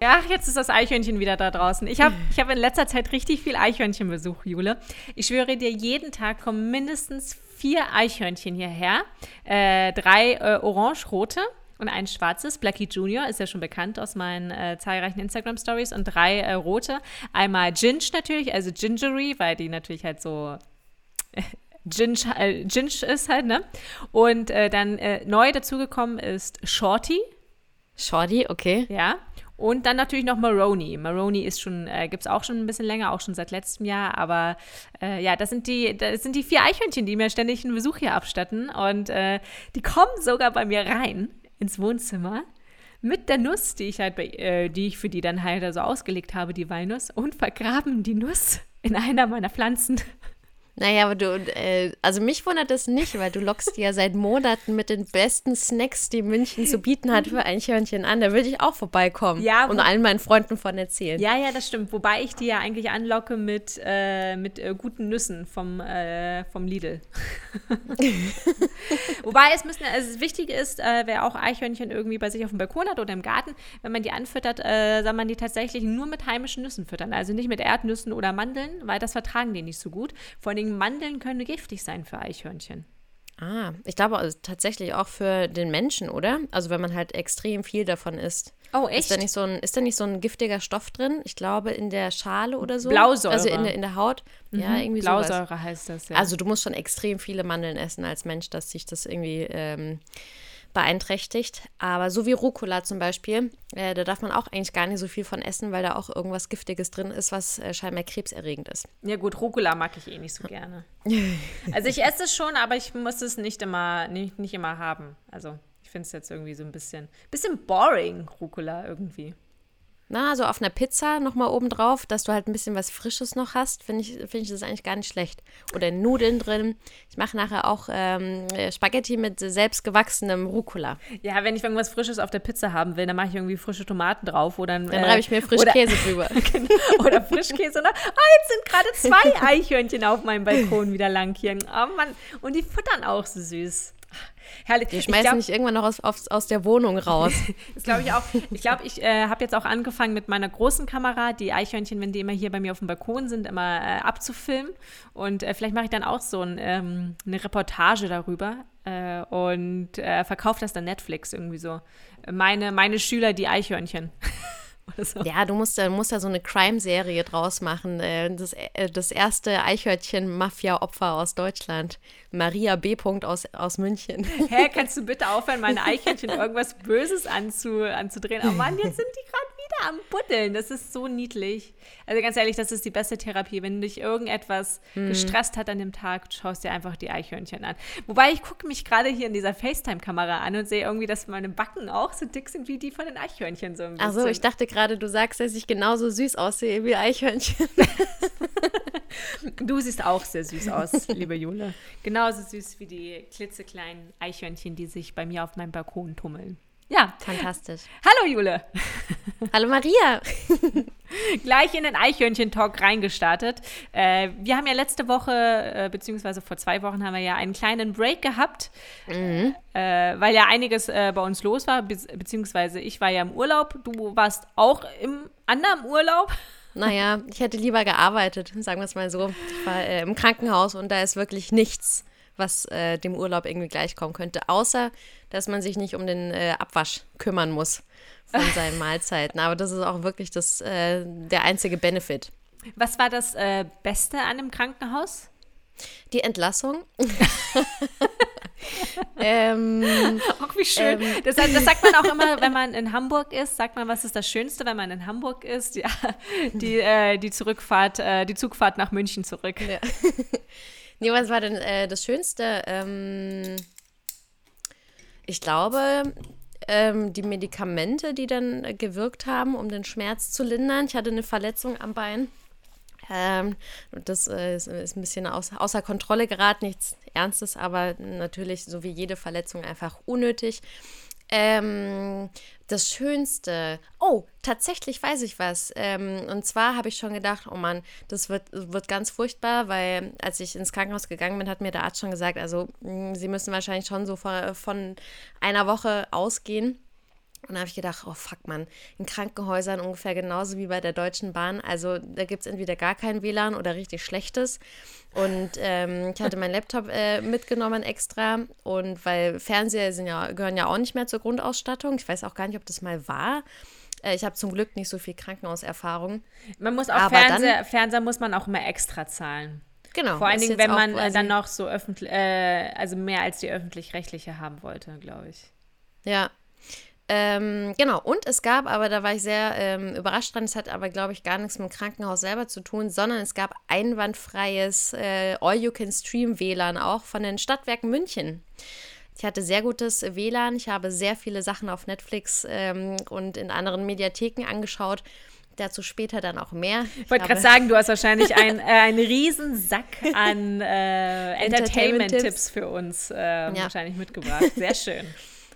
Ja, jetzt ist das Eichhörnchen wieder da draußen. Ich habe ich hab in letzter Zeit richtig viel Eichhörnchenbesuch, Jule. Ich schwöre dir, jeden Tag kommen mindestens vier Eichhörnchen hierher. Äh, drei äh, orange-rote und ein schwarzes. Blackie Junior ist ja schon bekannt aus meinen äh, zahlreichen Instagram-Stories. Und drei äh, rote. Einmal Ginge natürlich, also Gingery, weil die natürlich halt so Ginge, äh, Ginge ist halt, ne? Und äh, dann äh, neu dazugekommen ist Shorty. Shorty, okay. Ja. Und dann natürlich noch Maroni. Maroni ist schon, äh, gibt es auch schon ein bisschen länger, auch schon seit letztem Jahr. Aber äh, ja, das sind, die, das sind die vier Eichhörnchen, die mir ständig einen Besuch hier abstatten. Und äh, die kommen sogar bei mir rein ins Wohnzimmer mit der Nuss, die ich halt bei, äh, die ich für die dann halt so ausgelegt habe, die Walnuss, und vergraben die Nuss in einer meiner Pflanzen. Naja, aber du, äh, also mich wundert das nicht, weil du lockst ja seit Monaten mit den besten Snacks, die München zu bieten hat, für Eichhörnchen an. Da würde ich auch vorbeikommen Ja, und allen meinen Freunden von erzählen. Ja, ja, das stimmt. Wobei ich die ja eigentlich anlocke mit, äh, mit äh, guten Nüssen vom, äh, vom Lidl. Wobei es müssen, also das Wichtige ist, äh, wer auch Eichhörnchen irgendwie bei sich auf dem Balkon hat oder im Garten, wenn man die anfüttert, äh, soll man die tatsächlich nur mit heimischen Nüssen füttern. Also nicht mit Erdnüssen oder Mandeln, weil das vertragen die nicht so gut. Vor allen Dingen Mandeln können giftig sein für Eichhörnchen. Ah, ich glaube also tatsächlich auch für den Menschen, oder? Also wenn man halt extrem viel davon isst. Oh, Ist da, nicht so ein, ist da nicht so ein giftiger Stoff drin? Ich glaube in der Schale oder so. Blausäure. Also in der, in der Haut. Ja, irgendwie sowas. Blausäure heißt das, ja. Also du musst schon extrem viele Mandeln essen als Mensch, dass sich das irgendwie ähm, beeinträchtigt. Aber so wie Rucola zum Beispiel, äh, da darf man auch eigentlich gar nicht so viel von essen, weil da auch irgendwas Giftiges drin ist, was äh, scheinbar krebserregend ist. Ja gut, Rucola mag ich eh nicht so gerne. Also ich esse es schon, aber ich muss es nicht immer, nicht, nicht immer haben. Also ich finde es jetzt irgendwie so ein bisschen, bisschen boring, Rucola irgendwie. Na, so auf einer Pizza nochmal oben drauf, dass du halt ein bisschen was Frisches noch hast, finde ich, finde ich das eigentlich gar nicht schlecht. Oder Nudeln drin. Ich mache nachher auch ähm, Spaghetti mit selbstgewachsenem Rucola. Ja, wenn ich irgendwas Frisches auf der Pizza haben will, dann mache ich irgendwie frische Tomaten drauf oder Dann reibe ich mir Frischkäse drüber. Genau, oder Frischkäse. Oder, ah, jetzt sind gerade zwei Eichhörnchen auf meinem Balkon wieder lang hier. Oh Mann, und die futtern auch so süß. Herrlich. Die Ich schmeißen mich irgendwann noch aus, aus, aus der Wohnung raus. Das glaube ich auch. Ich glaube, ich äh, habe jetzt auch angefangen mit meiner großen Kamera, die Eichhörnchen, wenn die immer hier bei mir auf dem Balkon sind, immer äh, abzufilmen. Und äh, vielleicht mache ich dann auch so ein, ähm, eine Reportage darüber äh, und äh, verkaufe das dann Netflix irgendwie so. Meine, meine Schüler, die Eichhörnchen. So. Ja, du musst, da- musst da so eine Crime-Serie draus machen. Äh, Das, äh, das erste Eichhörnchen-Mafia-Opfer aus Deutschland. Maria B. aus, aus München. Hä, kannst du bitte aufhören, meine Eichhörnchen irgendwas Böses anzu, anzudrehen? Oh Mann, jetzt sind die gerade wieder am Buddeln. Das ist so niedlich. Also ganz ehrlich, das ist die beste Therapie. Wenn dich irgendetwas gestresst hat an dem Tag, schaust dir einfach die Eichhörnchen an. Wobei ich gucke mich gerade hier in dieser FaceTime-Kamera an und sehe irgendwie, dass meine Backen auch so dick sind wie die von den Eichhörnchen. So ein bisschen. Also ich dachte gerade, du sagst, dass ich genauso süß aussehe wie Eichhörnchen. Du siehst auch sehr süß aus, liebe Jule. Genauso süß wie die klitzekleinen Eichhörnchen, die sich bei mir auf meinem Balkon tummeln. Ja, Fantastisch. hallo Jule. Hallo Maria. Gleich in den Eichhörnchen-Talk reingestartet. Äh, wir haben ja letzte Woche, äh, beziehungsweise vor zwei Wochen, haben wir ja einen kleinen Break gehabt, äh, weil ja einiges äh, bei uns los war, be beziehungsweise ich war ja im Urlaub, du warst auch im anderen Urlaub. Naja, ich hätte lieber gearbeitet, sagen wir es mal so. Ich war äh, im Krankenhaus und da ist wirklich nichts, was äh, dem Urlaub irgendwie gleichkommen könnte, außer dass man sich nicht um den äh, Abwasch kümmern muss von seinen Mahlzeiten. Aber das ist auch wirklich das, äh, der einzige Benefit. Was war das äh, Beste an dem Krankenhaus? Die Entlassung. ähm, Ach, wie schön. das, das sagt man auch immer, wenn man in Hamburg ist, sagt man, was ist das Schönste, wenn man in Hamburg ist? Ja, die, äh, die Zurückfahrt, äh, die Zugfahrt nach München zurück. Ja. nee, was war denn äh, das Schönste? Ähm, ich glaube, ähm, die Medikamente, die dann äh, gewirkt haben, um den Schmerz zu lindern. Ich hatte eine Verletzung am Bein. Ähm, das äh, ist, ist ein bisschen aus, außer Kontrolle geraten, nichts Ernstes, aber natürlich, so wie jede Verletzung, einfach unnötig. Ähm, das Schönste. Oh, tatsächlich weiß ich was. Ähm, und zwar habe ich schon gedacht, oh Mann, das wird, wird ganz furchtbar, weil als ich ins Krankenhaus gegangen bin, hat mir der Arzt schon gesagt, also mh, sie müssen wahrscheinlich schon so von, von einer Woche ausgehen. Und da habe ich gedacht, oh fuck man, in Krankenhäusern ungefähr genauso wie bei der Deutschen Bahn. Also da gibt es entweder gar kein WLAN oder richtig schlechtes. Und ähm, ich hatte meinen Laptop äh, mitgenommen extra. Und weil Fernseher sind ja, gehören ja auch nicht mehr zur Grundausstattung. Ich weiß auch gar nicht, ob das mal war. Äh, ich habe zum Glück nicht so viel Krankenhauserfahrung. Man muss auch Fernseher, dann, Fernseher muss man auch immer extra zahlen. Genau. Vor allen Dingen, wenn man äh, dann noch so öffentlich, äh, also mehr als die öffentlich-rechtliche haben wollte, glaube ich. Ja, ähm, genau, und es gab, aber da war ich sehr ähm, überrascht dran, es hat aber, glaube ich, gar nichts mit dem Krankenhaus selber zu tun, sondern es gab einwandfreies äh, All-You-Can-Stream-WLAN auch von den Stadtwerken München. Ich hatte sehr gutes WLAN, ich habe sehr viele Sachen auf Netflix ähm, und in anderen Mediatheken angeschaut. Dazu später dann auch mehr. Ich wollte gerade sagen, du hast wahrscheinlich ein, äh, einen riesen Sack an äh, Entertainment-Tipps für uns äh, ja. wahrscheinlich mitgebracht. Sehr schön.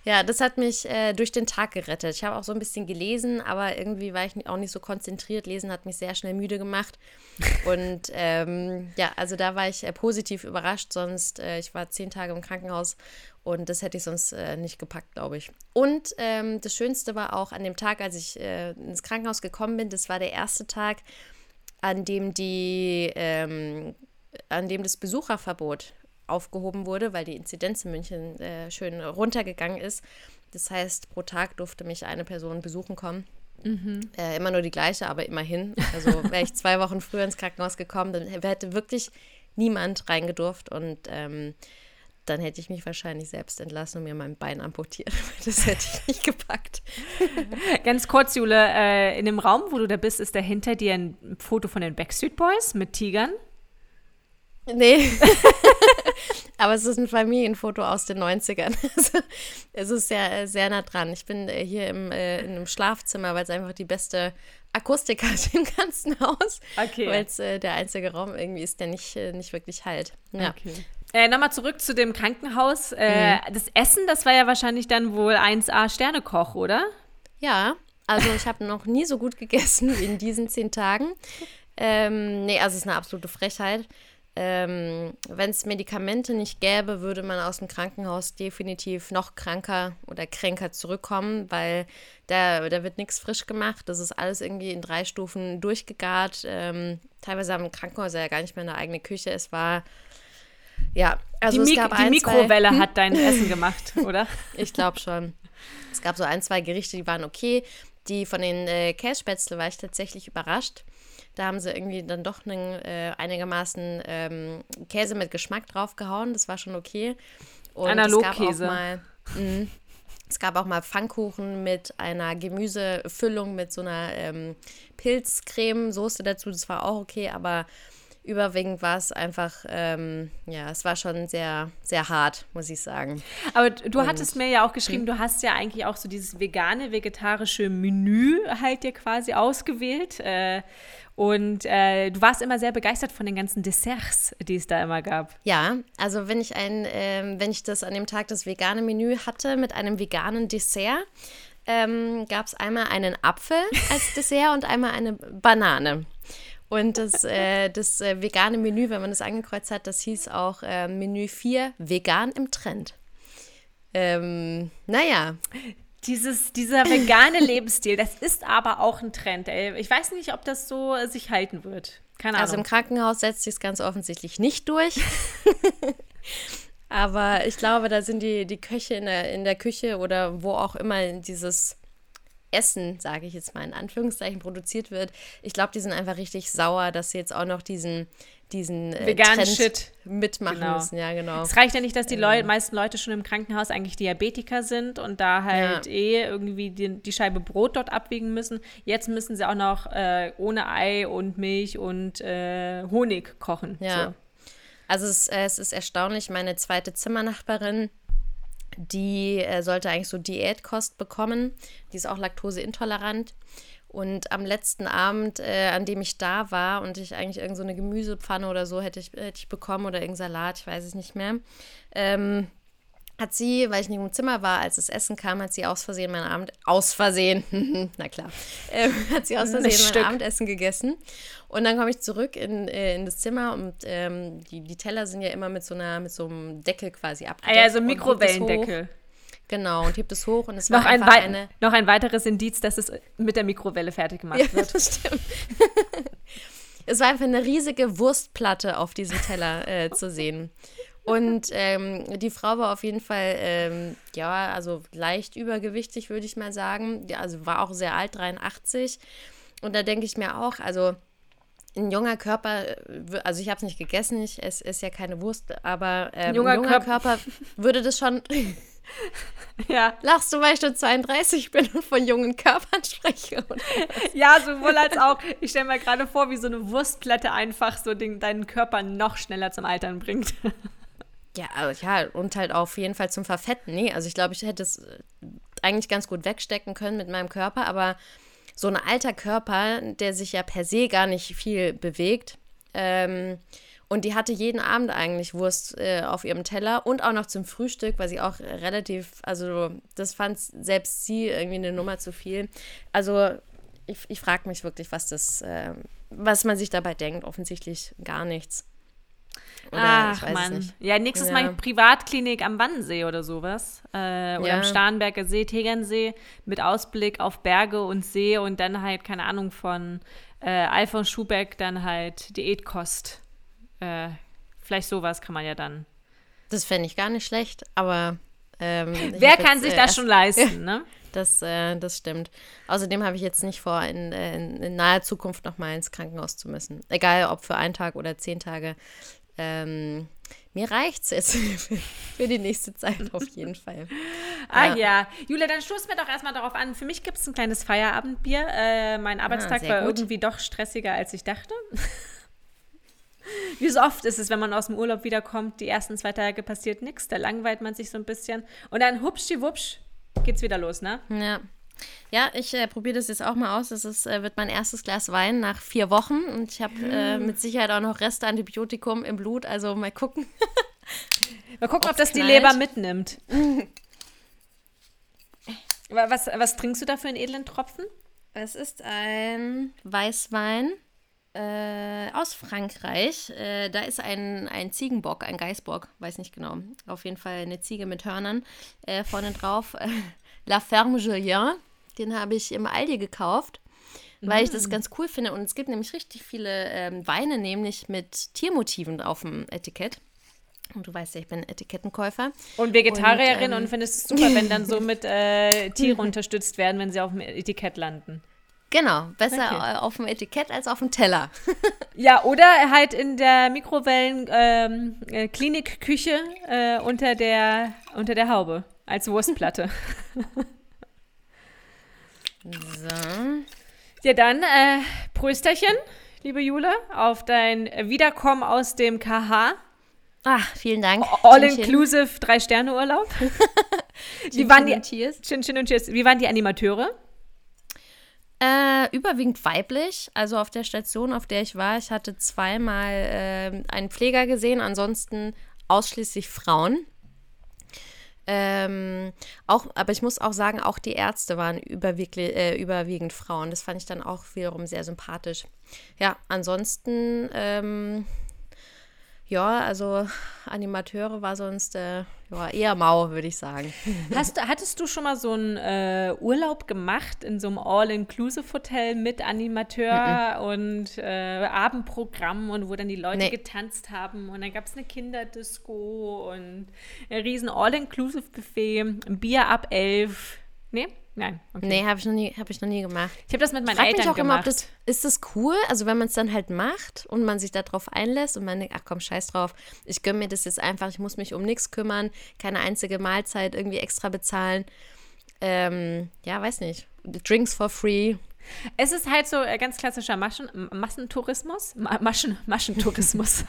Ja, das hat mich äh, durch den Tag gerettet. Ich habe auch so ein bisschen gelesen, aber irgendwie war ich auch nicht so konzentriert. Lesen hat mich sehr schnell müde gemacht. Und ähm, ja, also da war ich äh, positiv überrascht. Sonst, äh, ich war zehn Tage im Krankenhaus und das hätte ich sonst äh, nicht gepackt, glaube ich. Und ähm, das Schönste war auch an dem Tag, als ich äh, ins Krankenhaus gekommen bin, das war der erste Tag, an dem die, ähm, an dem das Besucherverbot aufgehoben wurde, weil die Inzidenz in München äh, schön runtergegangen ist. Das heißt, pro Tag durfte mich eine Person besuchen kommen. Mhm. Äh, immer nur die gleiche, aber immerhin. Also wäre ich zwei Wochen früher ins Krankenhaus gekommen, dann hätte wirklich niemand reingedurft und ähm, dann hätte ich mich wahrscheinlich selbst entlassen und mir mein Bein amputiert. Das hätte ich nicht gepackt. Ganz kurz, Jule, äh, in dem Raum, wo du da bist, ist da hinter dir ein Foto von den Backstreet Boys mit Tigern. Nee. Aber es ist ein Familienfoto aus den 90ern. Also, es ist sehr, sehr nah dran. Ich bin äh, hier im, äh, in einem Schlafzimmer, weil es einfach die beste Akustik hat im ganzen Haus. Okay. Weil es äh, der einzige Raum irgendwie ist, der nicht, äh, nicht wirklich halt. Ja. Okay. Äh, Nochmal zurück zu dem Krankenhaus. Äh, mhm. Das Essen, das war ja wahrscheinlich dann wohl 1A Sternekoch, oder? Ja, also ich habe noch nie so gut gegessen wie in diesen zehn Tagen. Ähm, nee, also es ist eine absolute Frechheit ähm, wenn es Medikamente nicht gäbe, würde man aus dem Krankenhaus definitiv noch kranker oder kränker zurückkommen, weil da, da wird nichts frisch gemacht. Das ist alles irgendwie in drei Stufen durchgegart. Ähm, teilweise haben Krankenhäuser ja gar nicht mehr eine eigene Küche. Es war, ja, also die, es gab die ein, Mikrowelle zwei, hat dein Essen gemacht, oder? ich glaube schon. Es gab so ein, zwei Gerichte, die waren okay. Die von den äh, Kässpätzle war ich tatsächlich überrascht. Da haben sie irgendwie dann doch einen, äh, einigermaßen ähm, Käse mit Geschmack draufgehauen. Das war schon okay. Und Analogkäse. Mhm. Es gab auch mal Pfannkuchen mit einer Gemüsefüllung mit so einer ähm, Pilzcreme-Soße dazu. Das war auch okay, aber überwiegend war es einfach, ähm, ja, es war schon sehr, sehr hart, muss ich sagen. Aber du Und, hattest mir ja auch geschrieben, hm. du hast ja eigentlich auch so dieses vegane, vegetarische Menü halt dir quasi ausgewählt. Äh, und äh, du warst immer sehr begeistert von den ganzen Desserts, die es da immer gab. Ja, also wenn ich ein, äh, wenn ich das an dem Tag das vegane Menü hatte mit einem veganen Dessert, ähm, gab es einmal einen Apfel als Dessert und einmal eine Banane. Und das, äh, das äh, vegane Menü, wenn man das angekreuzt hat, das hieß auch äh, Menü 4 vegan im Trend. Ähm, naja. Dieses, dieser vegane Lebensstil, das ist aber auch ein Trend. Ey. Ich weiß nicht, ob das so sich halten wird. Keine Ahnung. Also im Krankenhaus setzt sich es ganz offensichtlich nicht durch. aber ich glaube, da sind die, die Köche in der, in der Küche oder wo auch immer dieses Essen, sage ich jetzt mal in Anführungszeichen, produziert wird. Ich glaube, die sind einfach richtig sauer, dass sie jetzt auch noch diesen, diesen äh, veganen Shit mitmachen genau. müssen. Ja, genau. Es reicht ja nicht, dass die Leu meisten Leute schon im Krankenhaus eigentlich Diabetiker sind und da halt ja. eh irgendwie die, die, Scheibe Brot dort abwiegen müssen. Jetzt müssen sie auch noch äh, ohne Ei und Milch und äh, Honig kochen. Ja. So. Also es, äh, es ist erstaunlich, meine zweite Zimmernachbarin, die äh, sollte eigentlich so Diätkost bekommen. Die ist auch laktoseintolerant. Und am letzten Abend, äh, an dem ich da war und ich eigentlich irgend so Gemüsepfanne oder so hätte ich, hätte ich bekommen oder irgendein Salat, ich weiß es nicht mehr, ähm, hat sie, weil ich nicht im Zimmer war, als das Essen kam, hat sie aus Versehen mein Abend, aus Versehen, na klar, äh, hat sie aus Versehen mein Stück. Abendessen gegessen. Und dann komme ich zurück in, äh, in das Zimmer und ähm, die, die Teller sind ja immer mit so einer, mit so einem Deckel quasi abgedeckt. Ah ja, so ein Mikrowellendeckel. Genau, und hebt es hoch und es Noch war ein, eine. noch ein weiteres Indiz, dass es mit der Mikrowelle fertig gemacht Ja, wird. das stimmt. es war einfach eine riesige Wurstplatte auf diesem Teller äh, zu sehen. Und ähm, die Frau war auf jeden Fall, ähm, ja, also leicht übergewichtig, würde ich mal sagen. Ja, also war auch sehr alt, 83. Und da denke ich mir auch, also ein junger Körper, äh, also ich habe es nicht gegessen, ich esse, esse ja keine Wurst, aber ähm, Junger ein junger Körp- Körper würde das schon. Ja. Lachst du, weil ich schon 32 bin und von jungen Körpern spreche? Ja, sowohl als auch. Ich stelle mir gerade vor, wie so eine Wurstplatte einfach so den, deinen Körper noch schneller zum Altern bringt. Ja, also, ja, und halt auf jeden Fall zum Verfetten. Nee, also ich glaube, ich hätte es äh, eigentlich ganz gut wegstecken können mit meinem Körper, aber so ein alter Körper, der sich ja per se gar nicht viel bewegt, ähm, und die hatte jeden Abend eigentlich Wurst äh, auf ihrem Teller und auch noch zum Frühstück, weil sie auch relativ, also das fand selbst sie irgendwie eine Nummer zu viel. Also ich, ich frage mich wirklich, was das, äh, was man sich dabei denkt. Offensichtlich gar nichts. Oder Ach Mann. Ja, nächstes Ja. Mal Privatklinik am Wannsee oder sowas. Äh, oder Ja. am Starnberger See, Tegernsee, mit Ausblick auf Berge und See und dann halt, keine Ahnung, von äh, Alfons Schubeck dann halt Diätkost. Äh, vielleicht sowas kann man ja dann. Das fände ich gar nicht schlecht, aber ähm, Wer kann jetzt, sich äh, das schon leisten, ne? Das, äh, das stimmt. Außerdem habe ich jetzt nicht vor, in, äh, in, in naher Zukunft nochmal ins Krankenhaus zu müssen. Egal, ob für einen Tag oder zehn Tage. Ähm, mir reicht's jetzt für, die nächste Zeit auf jeden Fall. Ah Ja. ja. Julia, dann stoßen wir doch erstmal darauf an. Für mich gibt es ein kleines Feierabendbier. Äh, mein Arbeitstag sehr war gut. irgendwie doch stressiger, als ich dachte. Wie so oft ist es, wenn man aus dem Urlaub wiederkommt, die ersten zwei Tage passiert nichts, da langweilt man sich so ein bisschen. Und dann hupschiwupsch geht's wieder los, ne? Ja. Ja, ich äh, probiere das jetzt auch mal aus. Das ist, äh, wird mein erstes Glas Wein nach vier Wochen und ich habe äh, mit Sicherheit auch noch Reste Antibiotikum im Blut. Also mal gucken. Mal gucken, ob das die knallt. Leber mitnimmt. Wa- was, was trinkst du da für einen edlen Tropfen? Es ist ein Weißwein äh, aus Frankreich. Äh, da ist ein, ein Ziegenbock, ein Geißbock, weiß nicht genau. Auf jeden Fall eine Ziege mit Hörnern äh, vorne drauf. La Ferme Julien. Den habe ich im Aldi gekauft, weil ich das ganz cool finde. Und es gibt nämlich richtig viele ähm, Weine, nämlich mit Tiermotiven auf dem Etikett. Und du weißt ja, ich bin Etikettenkäufer. Und Vegetarierin Und, und, ähm, findest es super, wenn dann so mit äh, Tiere unterstützt werden, wenn sie auf dem Etikett landen. Genau, besser Okay. äh, auf dem Etikett als auf dem Teller. Ja, oder halt in der Mikrowellen ähm, äh, äh, unter der unter der Haube als Wurstplatte. So. ja, dann äh, Prösterchen, liebe Jule, auf dein Wiederkommen aus dem KH. Ah, vielen Dank. All Chin, chin. inclusive drei Sterne Urlaub. Wie waren die und Cheers. Chin Chin und Cheers. Wie waren die Animateure? Äh, überwiegend weiblich. Also auf der Station, auf der ich war, ich hatte zweimal ähm, einen Pfleger gesehen, ansonsten ausschließlich Frauen. Ähm, auch, aber ich muss auch sagen, auch die Ärzte waren überwiegend, äh, überwiegend Frauen. Das fand ich dann auch wiederum sehr sympathisch. Ja, ansonsten, ähm, ja, also Animateure war sonst äh, ja, eher mau, würde ich sagen. Hast, hattest du schon mal so einen äh, Urlaub gemacht in so einem All-Inclusive-Hotel mit Animateur und äh, Abendprogramm und wo dann die Leute Nee. getanzt haben und dann gab es eine Kinderdisco und ein riesen All-Inclusive-Buffet, ein Bier ab elf. Nee? Nein. Okay. Nee, habe ich, noch nie- hab ich noch nie gemacht. Ich habe das mit meinen frage Eltern mich auch immer, gemacht. ob das, ist das cool? Also wenn man es dann halt macht und man sich darauf einlässt und man denkt, ach komm, scheiß drauf, ich gönne mir das jetzt einfach, ich muss mich um nichts kümmern, keine einzige Mahlzeit irgendwie extra bezahlen. Ähm, ja, weiß nicht. Drinks for free. Es ist halt so äh, ganz klassischer Maschen, Massentourismus. Ma Maschen, Maschentourismus.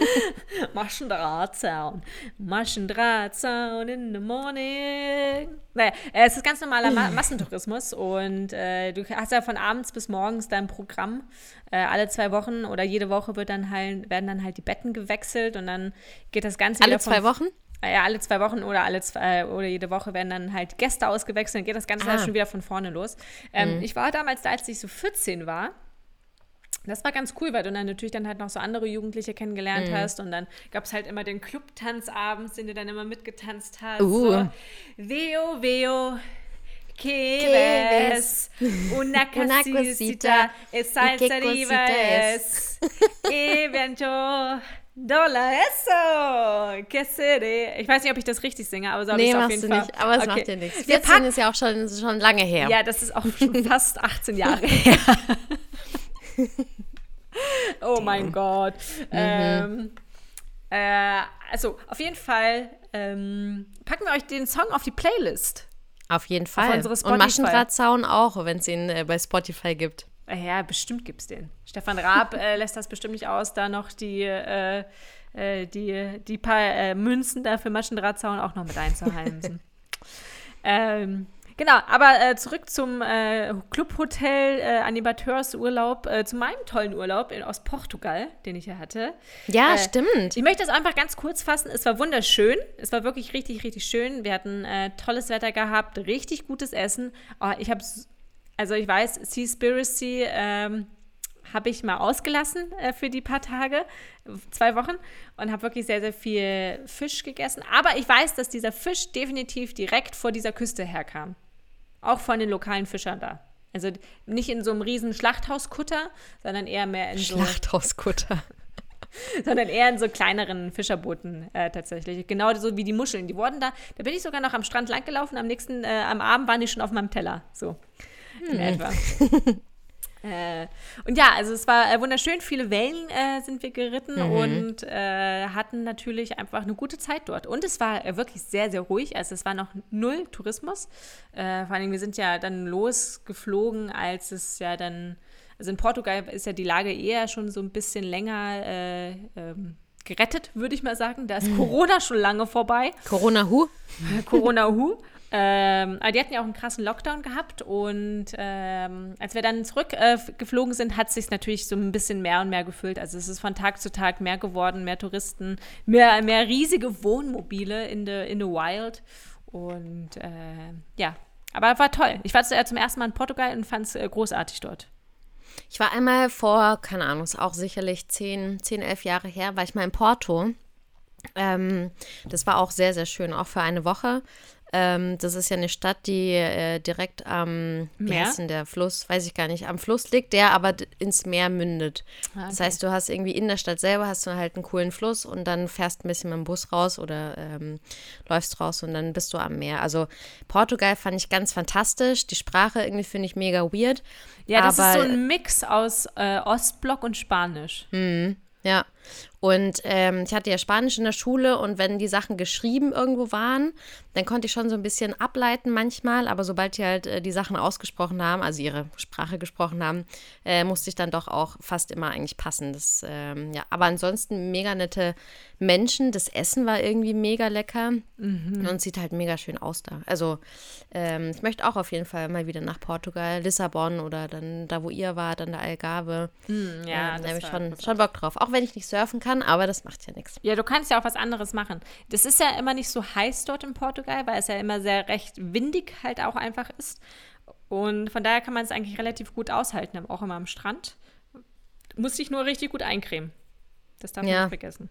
Maschendrahtzaun. Maschendrahtzaun in the morning. Naja, äh, es ist ganz normaler Ma Massentourismus und äh, du hast ja von abends bis morgens dein Programm. Äh, alle zwei Wochen oder jede Woche wird dann halt, werden dann halt die Betten gewechselt und dann geht das Ganze Alle wieder von zwei Wochen? Äh, Ja, alle zwei Wochen oder alle zwei, oder jede Woche werden dann halt Gäste ausgewechselt, dann geht das Ganze Ah. halt schon wieder von vorne los. Ähm, Ich war damals, da, als ich so 14 war, Das war ganz cool, weil du dann natürlich dann halt noch so andere Jugendliche kennengelernt Mhm. hast und dann gab es halt immer den Clubtanz abends, den du dann immer mitgetanzt hast. Uh. So, veo, veo, que Que ves, una Una casita, cosita, es salsa es, y vento, dola eso, que seré. Ich weiß nicht, ob ich das richtig singe, aber so habe ich Nee, es auf jeden du Fall. nicht, aber es Okay. macht dir nichts. Wir 14 packen, ist ja auch schon, schon lange her. ja, das ist auch schon fast 18 Jahre her. oh mein Gott. Mhm. Ähm, äh, also, auf jeden Fall ähm, packen wir euch den Song auf die Playlist. Auf jeden Fall. unsere Und Spotify. Maschendrahtzaun auch, wenn es ihn äh, bei Spotify gibt. Äh, Ja, bestimmt gibt's den. Stefan Raab äh, lässt das bestimmt nicht aus, da noch die, äh, äh, die, die paar äh, Münzen da für Maschendrahtzaun auch noch mit einzuheimsen. ähm, genau, aber äh, zurück zum Clubhotel äh, Animateursurlaub, zu meinem tollen Urlaub in, aus Portugal, den ich ja hatte. Ja, stimmt. Ich möchte das einfach ganz kurz fassen. Es war wunderschön. Es war wirklich richtig, richtig schön. Wir hatten tolles Wetter gehabt, richtig gutes Essen. Oh, ich habe, also ich weiß, Seaspiracy ähm, habe ich mal ausgelassen äh, für die paar Tage, zwei Wochen, und habe wirklich sehr, sehr viel Fisch gegessen. Aber ich weiß, dass dieser Fisch definitiv direkt vor dieser Küste herkam. Auch von den lokalen Fischern da. Also nicht in so einem riesen Schlachthauskutter, sondern eher mehr in so Schlachthauskutter. sondern eher in so kleineren Fischerbooten äh, tatsächlich. Genau so wie die Muscheln. Die wurden da, da bin ich sogar noch am Strand langgelaufen, am nächsten, äh, am Abend waren die schon auf meinem Teller. So in etwa. äh, und ja, also es war äh, wunderschön. Viele Wellen äh, sind wir geritten und äh, hatten natürlich einfach eine gute Zeit dort. Und es war wirklich sehr, sehr ruhig. Also es war noch null Tourismus. Vor allem, wir sind ja dann losgeflogen, als es ja dann also in Portugal ist ja die Lage eher schon so ein bisschen länger äh, ähm, gerettet, würde ich mal sagen. Da ist Corona schon lange vorbei. Corona Hu? Corona Hu. Ähm, aber die hatten ja auch einen krassen Lockdown gehabt und ähm, als wir dann zurückgeflogen äh, sind, hat sich natürlich so ein bisschen mehr und mehr gefüllt. Also es ist von Tag zu Tag mehr geworden, mehr Touristen, mehr, mehr riesige Wohnmobile in the, in the wild. Und äh, ja, aber war toll. Ich war zum ersten Mal in Portugal und fand es äh, großartig dort. Ich war einmal vor, keine Ahnung, ist auch sicherlich 10, 10, 11 Jahre her, war ich mal in Porto. Ähm, das war auch sehr, sehr schön, auch für eine Woche. Ähm, das ist ja eine Stadt, die äh, direkt am, wie Meer? denn der Fluss, weiß ich gar nicht, am Fluss liegt, der aber ins Meer mündet. Ah, Das okay. heißt, du hast irgendwie in der Stadt selber hast du halt einen coolen Fluss und dann fährst ein bisschen mit dem Bus raus oder ähm, läufst raus und dann bist du am Meer. Also Portugal fand ich ganz fantastisch. Die Sprache irgendwie finde ich mega weird. Ja, das aber, ist so ein Mix aus äh, Ostblock und Spanisch. Ja. Und ähm, ich hatte ja Spanisch in der Schule und wenn die Sachen geschrieben irgendwo waren, dann konnte ich schon so ein bisschen ableiten manchmal, aber sobald die halt äh, die Sachen ausgesprochen haben, also ihre Sprache gesprochen haben, äh, musste ich dann doch auch fast immer eigentlich passen. Das, ähm, ja, aber ansonsten mega nette Menschen. Das Essen war irgendwie mega lecker und sieht halt mega schön aus da. Also ähm, ich möchte auch auf jeden Fall mal wieder nach Portugal, Lissabon oder dann da, wo ihr wart, an der Algarve. Ja, ähm, da habe ich schon, schon Bock drauf. Auch wenn ich nicht surfen kann, aber das macht ja nichts. Ja, du kannst ja auch was anderes machen. Das ist ja immer nicht so heiß dort in Portugal, weil es ja immer sehr recht windig halt auch einfach ist. Und von daher kann man es eigentlich relativ gut aushalten, auch immer am Strand. Du musst dich nur richtig gut eincremen. Das darf man Ja. nicht vergessen.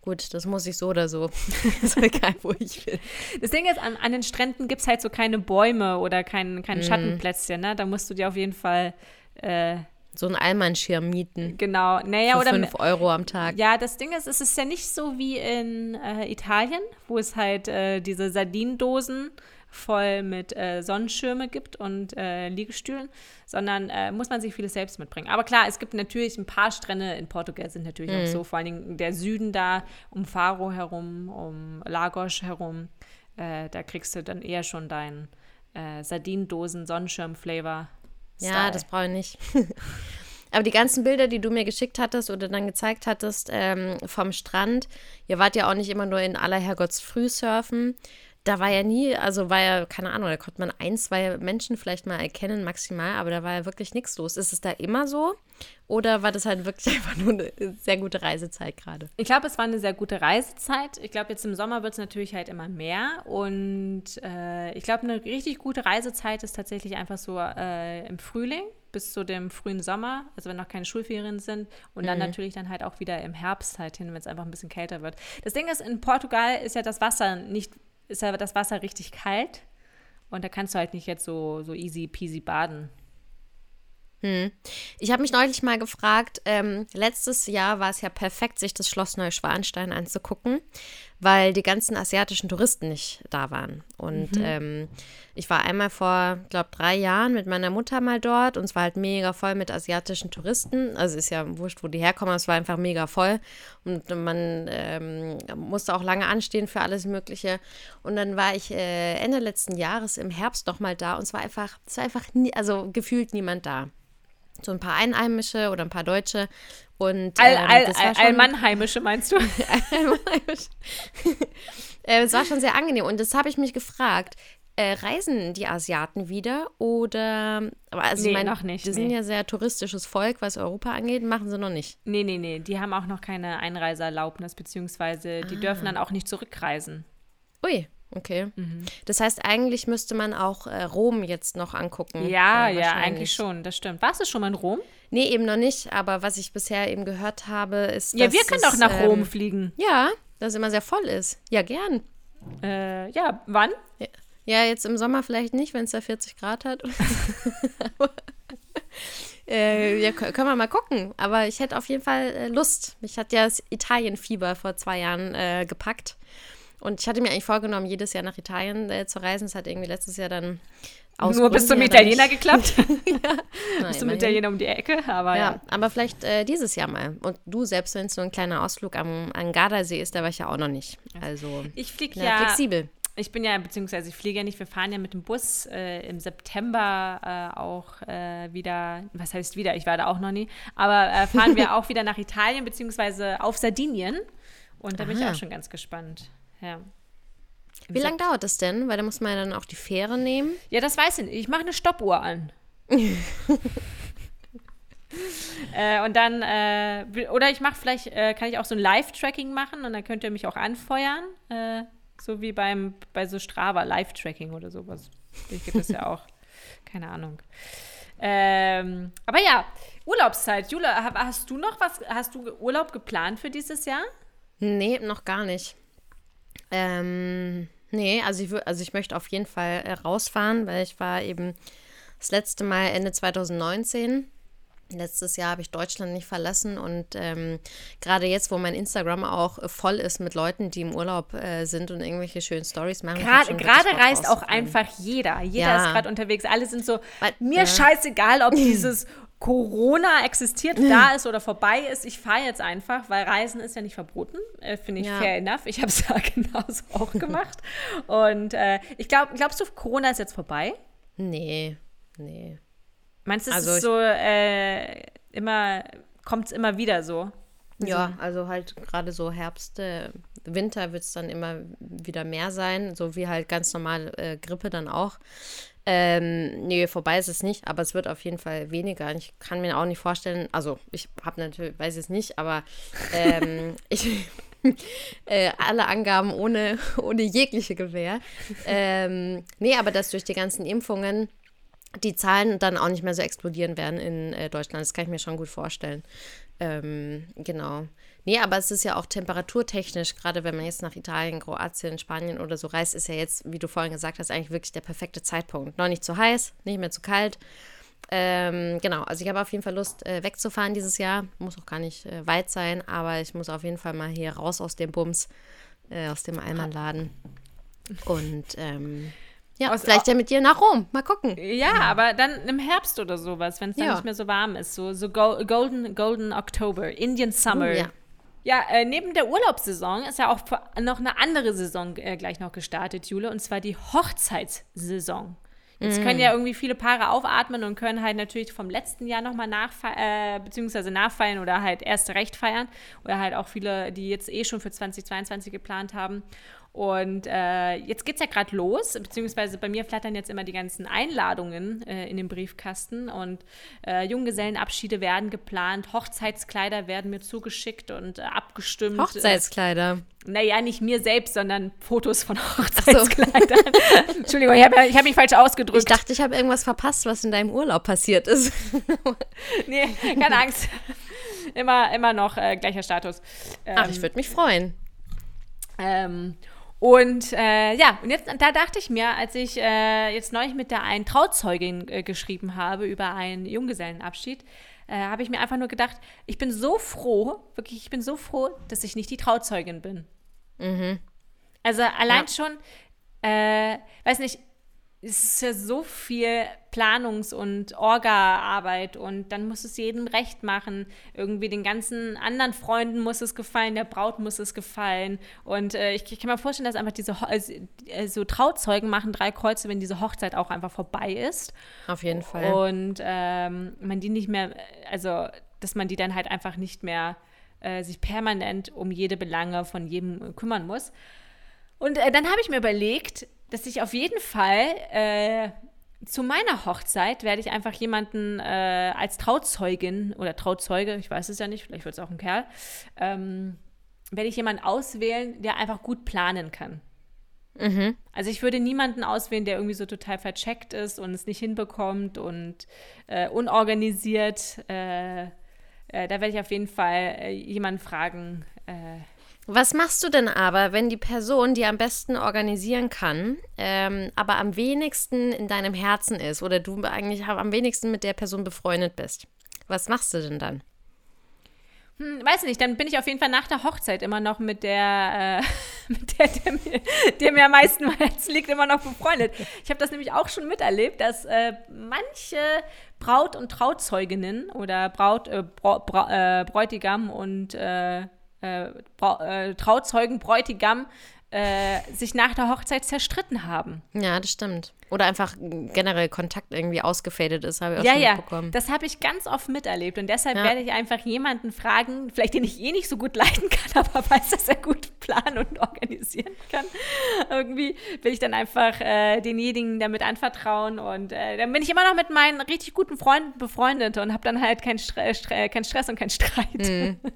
Gut, das muss ich so oder so. ist egal, wo ich will. Das Ding ist, an, an den Stränden gibt es halt so keine Bäume oder kein, kein Schattenplätzchen. Ne? Da musst du dir auf jeden Fall, äh, So einen Allmannschirm mieten. genau, naja, Für oder 5 Euro am Tag. Ja, das Ding ist, es ist ja nicht so wie in äh, Italien, wo es halt äh, diese Sardinendosen voll mit äh, Sonnenschirme gibt und äh, Liegestühlen, sondern äh, muss man sich vieles selbst mitbringen. Aber klar, es gibt natürlich ein paar Strände in Portugal sind natürlich auch so, vor allen Dingen der Süden da, um Faro herum, um Lagos herum. Äh, da kriegst du dann eher schon deinen äh, Sardinendosen Sonnenschirm-Flavor. Ja, das brauche ich nicht. Aber die ganzen Bilder, die du mir geschickt hattest oder dann gezeigt hattest ähm, vom Strand, ihr wart ja auch nicht immer nur in aller Herrgottsfrüh surfen. Da war ja nie, also war ja, keine Ahnung, da konnte man ein, zwei Menschen vielleicht mal erkennen, maximal, aber da war ja wirklich nichts los. Ist es da immer so? Oder war das halt wirklich einfach nur eine sehr gute Reisezeit gerade? Ich glaube, es war eine sehr gute Reisezeit. Ich glaube, jetzt im Sommer wird es natürlich halt immer mehr. Und äh, ich glaube, eine richtig gute Reisezeit ist tatsächlich einfach so äh, im Frühling bis zu dem frühen Sommer, also wenn noch keine Schulferien sind. Und dann mhm. natürlich dann halt auch wieder im Herbst halt hin, wenn es einfach ein bisschen kälter wird. Das Ding ist, in Portugal ist ja das Wasser nicht ist ja das Wasser richtig kalt und da kannst du halt nicht jetzt so, so easy peasy baden. Hm. Ich habe mich neulich mal gefragt, ähm, letztes Jahr war es ja perfekt, sich das Schloss Neuschwanstein anzugucken, weil die ganzen asiatischen Touristen nicht da waren. Und mhm. ähm, ich war einmal vor, glaube drei Jahren mit meiner Mutter mal dort und es war halt mega voll mit asiatischen Touristen. Also ist ja wurscht, wo die herkommen, es war einfach mega voll und man ähm, musste auch lange anstehen für alles Mögliche. Und dann war ich äh, Ende letzten Jahres im Herbst noch mal da und es war einfach, es war einfach nie, also gefühlt niemand da so ein paar Einheimische oder ein paar Deutsche. Und, all, ähm, all, all, Allmannheimische meinst du? Allmannheimische. äh, es war schon sehr angenehm. Und das habe ich mich gefragt. Äh, reisen die Asiaten wieder oder also nee, ich mein, noch nicht. Die nee. sind ja sehr touristisches Volk, was Europa angeht, machen sie noch nicht. Nee, nee, nee. Die haben auch noch keine Einreiseerlaubnis, beziehungsweise die ah. dürfen dann auch nicht zurückreisen. Ui, Okay. Mhm. Das heißt, eigentlich müsste man auch äh, Rom jetzt noch angucken. Ja, äh, ja, eigentlich schon, das stimmt. Warst du schon mal in Rom? Nee, eben noch nicht, aber was ich bisher eben gehört habe, ist. Ja, wir können es, doch nach ähm, Rom fliegen. Ja, dass es immer sehr voll ist. Ja, gern. Äh, ja, wann? Ja. ja, jetzt im Sommer vielleicht nicht, wenn es da 40 Grad hat. äh, ja, können wir mal gucken. Aber ich hätte auf jeden Fall äh, Lust. Mich hat ja das Italienfieber vor zwei Jahren äh, gepackt. Und ich hatte mir eigentlich vorgenommen, jedes Jahr nach Italien äh, zu reisen. Es hat irgendwie letztes Jahr dann aus Nur bis zum Italiener geklappt. ja. bis zum Italiener um die Ecke, aber ja. ja. Aber vielleicht äh, dieses Jahr mal. Und du, selbst wenn es nur ein kleiner Ausflug am, am Gardasee ist, da war ich ja auch noch nicht. Also ich fliege ja flexibel. Ich bin ja, beziehungsweise ich fliege ja nicht, wir fahren ja mit dem Bus äh, im September äh, auch äh, wieder, was heißt wieder, ich war da auch noch nie, aber äh, fahren wir auch wieder nach Italien, beziehungsweise auf Sardinien. Und da Aha. bin ich auch schon ganz gespannt. Ja. Wie lange dauert das denn? Weil da muss man ja dann auch die Fähre nehmen. Ja, das weiß ich nicht. Ich mache eine Stoppuhr an. äh, und dann, äh, oder ich mache vielleicht, äh, kann ich auch so ein Live-Tracking machen und dann könnt ihr mich auch anfeuern. Äh, so wie beim, bei so Strava, Live-Tracking oder sowas. Ich gibt es ja auch. Keine Ahnung. Ähm, aber ja, Urlaubszeit. Jula, hast du noch was, hast du Urlaub geplant für dieses Jahr? Nee, noch gar nicht. Ähm, nee, also ich, also ich möchte auf jeden Fall äh, rausfahren, weil ich war eben das letzte Mal Ende 2019. Letztes Jahr habe ich Deutschland nicht verlassen und ähm, gerade jetzt, wo mein Instagram auch äh, voll ist mit Leuten, die im Urlaub äh, sind und irgendwelche schönen Stories machen. Gerade reist auch einfach jeder. Jeder ja. ist gerade unterwegs. Alle sind so, Weil, mir ja. scheißegal, ob dieses Corona existiert, da ist oder vorbei ist. Ich fahre jetzt einfach, weil Reisen ist ja nicht verboten. Äh, Finde ich ja. fair enough. Ich habe es ja genauso auch gemacht. Und äh, ich glaube, glaubst du, Corona ist jetzt vorbei? Nee, nee. Meinst du, es also ist so äh, immer, kommt es immer wieder so? Ja, also halt gerade so Herbst, äh, Winter wird es dann immer wieder mehr sein, so wie halt ganz normal äh, Grippe dann auch. Ähm, nee, vorbei ist es nicht, aber es wird auf jeden Fall weniger. Ich kann mir auch nicht vorstellen, also ich habe natürlich, weiß es nicht, aber ähm, ich, äh, alle Angaben ohne, ohne jegliche Gewähr. Ähm, nee, aber dass durch die ganzen Impfungen die Zahlen dann auch nicht mehr so explodieren werden in äh, Deutschland. Das kann ich mir schon gut vorstellen. Ähm, genau. Nee, aber es ist ja auch temperaturtechnisch, gerade wenn man jetzt nach Italien, Kroatien, Spanien oder so reist, ist ja jetzt, wie du vorhin gesagt hast, eigentlich wirklich der perfekte Zeitpunkt. Noch nicht zu heiß, nicht mehr zu kalt. Ähm, genau, also ich habe auf jeden Fall Lust, äh, wegzufahren dieses Jahr. Muss auch gar nicht äh, weit sein, aber ich muss auf jeden Fall mal hier raus aus dem Bums, äh, aus dem Eimerladen. Und ähm, ja, aus, vielleicht ja mit dir nach Rom. Mal gucken. Ja, aber dann im Herbst oder sowas, wenn es dann ja. nicht mehr so warm ist. So, so Golden, Golden October, Indian Summer. Uh, ja. Ja, äh, neben der Urlaubssaison ist ja auch noch eine andere Saison äh, gleich noch gestartet, Jule, und zwar die Hochzeitssaison. Jetzt mm. können ja irgendwie viele Paare aufatmen und können halt natürlich vom letzten Jahr nochmal nachfeiern, äh, beziehungsweise nachfeiern oder halt erst recht feiern. Oder halt auch viele, die jetzt eh schon für 2022 geplant haben. Und äh, jetzt geht es ja gerade los, beziehungsweise bei mir flattern jetzt immer die ganzen Einladungen äh, in den Briefkasten und äh, Junggesellenabschiede werden geplant, Hochzeitskleider werden mir zugeschickt und äh, abgestimmt. Hochzeitskleider? Naja, nicht mir selbst, sondern Fotos von Hochzeitskleidern. So. Entschuldigung, ich habe hab mich falsch ausgedrückt. Ich dachte, ich habe irgendwas verpasst, was in deinem Urlaub passiert ist. nee, keine Angst. Immer, immer noch äh, gleicher Status. Ähm, Ach, ich würde mich freuen. Ähm, und äh, ja, und jetzt, da dachte ich mir, als ich äh, jetzt neulich mit der einen Trauzeugin äh, geschrieben habe über einen Junggesellenabschied, äh, habe ich mir einfach nur gedacht, ich bin so froh, wirklich, ich bin so froh, dass ich nicht die Trauzeugin bin. Mhm. Also allein ja. schon, äh, weiß nicht, es ist ja so viel Planungs- und Orga-Arbeit und dann muss es jedem recht machen. Irgendwie den ganzen anderen Freunden muss es gefallen, der Braut muss es gefallen. Und äh, ich, ich, kann mir vorstellen, dass einfach diese also, äh, so Trauzeugen machen drei Kreuze, wenn diese Hochzeit auch einfach vorbei ist. Auf jeden Fall. Und ähm, man die nicht mehr, also dass man die dann halt einfach nicht mehr äh, sich permanent um jede Belange von jedem kümmern muss. Und äh, dann habe ich mir überlegt, dass ich auf jeden Fall äh, zu meiner Hochzeit werde ich einfach jemanden äh, als Trauzeugin oder Trauzeuge, ich weiß es ja nicht, vielleicht wird es auch ein Kerl, ähm, werde ich jemanden auswählen, der einfach gut planen kann. Mhm. Also ich würde niemanden auswählen, der irgendwie so total vercheckt ist und es nicht hinbekommt und äh, unorganisiert. Äh, äh, da werde ich auf jeden Fall äh, jemanden fragen, äh, was machst du denn aber, wenn die Person, die am besten organisieren kann, ähm, aber am wenigsten in deinem Herzen ist oder du eigentlich am wenigsten mit der Person befreundet bist? Was machst du denn dann? Hm, weiß nicht, dann bin ich auf jeden Fall nach der Hochzeit immer noch mit der, äh, mit der, der mir, der mir am meisten am Herzen liegt, immer noch befreundet. Ich habe das nämlich auch schon miterlebt, dass äh, manche Braut- und Trauzeuginnen oder Braut, äh, Bra Bra äh, Bräutigam und äh, äh, äh, Trauzeugen, Bräutigam äh, sich nach der Hochzeit zerstritten haben. Ja, das stimmt. Oder einfach generell Kontakt irgendwie ausgefadet ist, habe ich auch ja, schon ja. mitbekommen. Das habe ich ganz oft miterlebt und deshalb ja. werde ich einfach jemanden fragen, vielleicht den ich eh nicht so gut leiten kann, aber weiß, dass er gut planen und organisieren kann. Irgendwie will ich dann einfach äh, denjenigen damit anvertrauen und äh, dann bin ich immer noch mit meinen richtig guten Freunden befreundet und habe dann halt keinen Stre Stre kein Stress und keinen Streit. Mhm.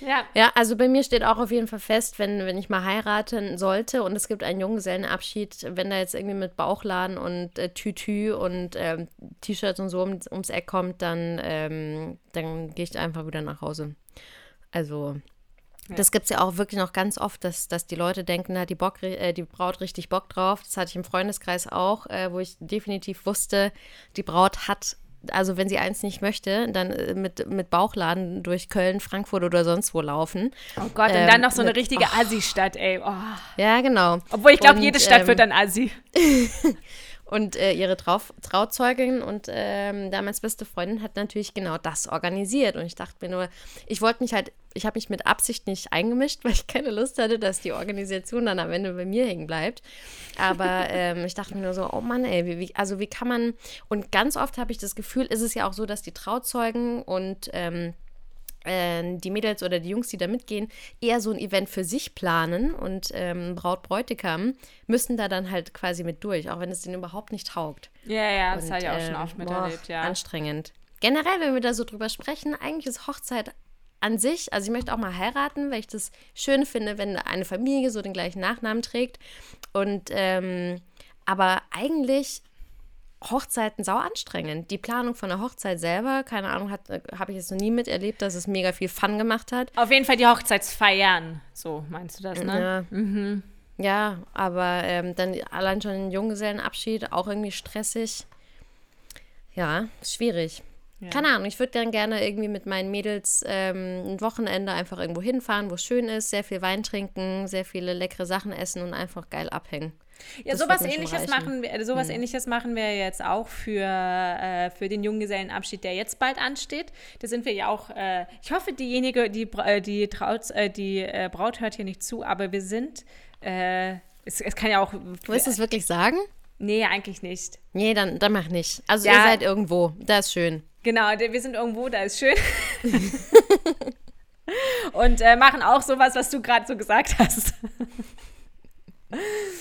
Ja. Ja, also bei mir steht auch auf jeden Fall fest, wenn, wenn ich mal heiraten sollte und es gibt einen Junggesellenabschied, wenn da jetzt irgendwie mit Bauchladen und äh, Tütü und ähm, T-Shirts und so um, ums Eck kommt, dann, ähm, dann gehe ich einfach wieder nach Hause. Also ja. Das gibt es ja auch wirklich noch ganz oft, dass, dass die Leute denken, da hat die, Bock, äh, die Braut richtig Bock drauf. Das hatte ich im Freundeskreis auch, äh, wo ich definitiv wusste, die Braut hat also wenn sie eins nicht möchte, dann äh, mit, mit Bauchladen durch Köln, Frankfurt oder sonst wo laufen. Oh Gott, ähm, und dann noch so eine richtige oh. Assi-Stadt, ey. Oh. Ja, genau. Obwohl ich glaube, jede Stadt ähm, wird dann Assi. Und äh, ihre Trau Trauzeugin und ähm, damals beste Freundin hat natürlich genau das organisiert. Und ich dachte mir nur, ich wollte mich halt, ich habe mich mit Absicht nicht eingemischt, weil ich keine Lust hatte, dass die Organisation dann am Ende bei mir hängen bleibt. Aber ähm, ich dachte mir nur so, oh Mann, ey, wie, wie, also wie kann man, und ganz oft habe ich das Gefühl, ist es ja auch so, dass die Trauzeugen und ähm, äh, die Mädels oder die Jungs, die da mitgehen, eher so ein Event für sich planen und ähm, Braut, Bräutigam müssen da dann halt quasi mit durch, auch wenn es denen überhaupt nicht taugt. Ja, ja, das habe ich auch schon oft ähm, miterlebt, ja. Anstrengend. Generell, wenn wir da so drüber sprechen, eigentlich ist Hochzeit an sich, also ich möchte auch mal heiraten, weil ich das schön finde, wenn eine Familie so den gleichen Nachnamen trägt. Und ähm, aber eigentlich Hochzeiten sau anstrengend. Die Planung von der Hochzeit selber, keine Ahnung, äh, habe ich jetzt noch nie miterlebt, dass es mega viel Fun gemacht hat. Auf jeden Fall die Hochzeitsfeiern, so meinst du das, ne? Ja, mhm. ja aber ähm, dann allein schon ein Junggesellenabschied, auch irgendwie stressig. Ja, schwierig. Ja. Keine Ahnung, ich würde dann gerne irgendwie mit meinen Mädels ähm, ein Wochenende einfach irgendwo hinfahren, wo es schön ist, sehr viel Wein trinken, sehr viele leckere Sachen essen und einfach geil abhängen. Ja, sowas ähnliches machen wir, sowas hm. ähnliches machen wir jetzt auch für, äh, für den Junggesellenabschied, der jetzt bald ansteht. Da sind wir ja auch, äh, ich hoffe, diejenige, die, äh, die, Traut, äh, die äh, Braut hört hier nicht zu, aber wir sind, äh, es, es kann ja auch. Willst du es wirklich sagen? Nee, eigentlich nicht. Nee, dann, dann mach nicht. Also ja, ihr seid irgendwo, da ist schön. Genau, wir sind irgendwo, da ist schön. und machen auch sowas, was du gerade so gesagt hast.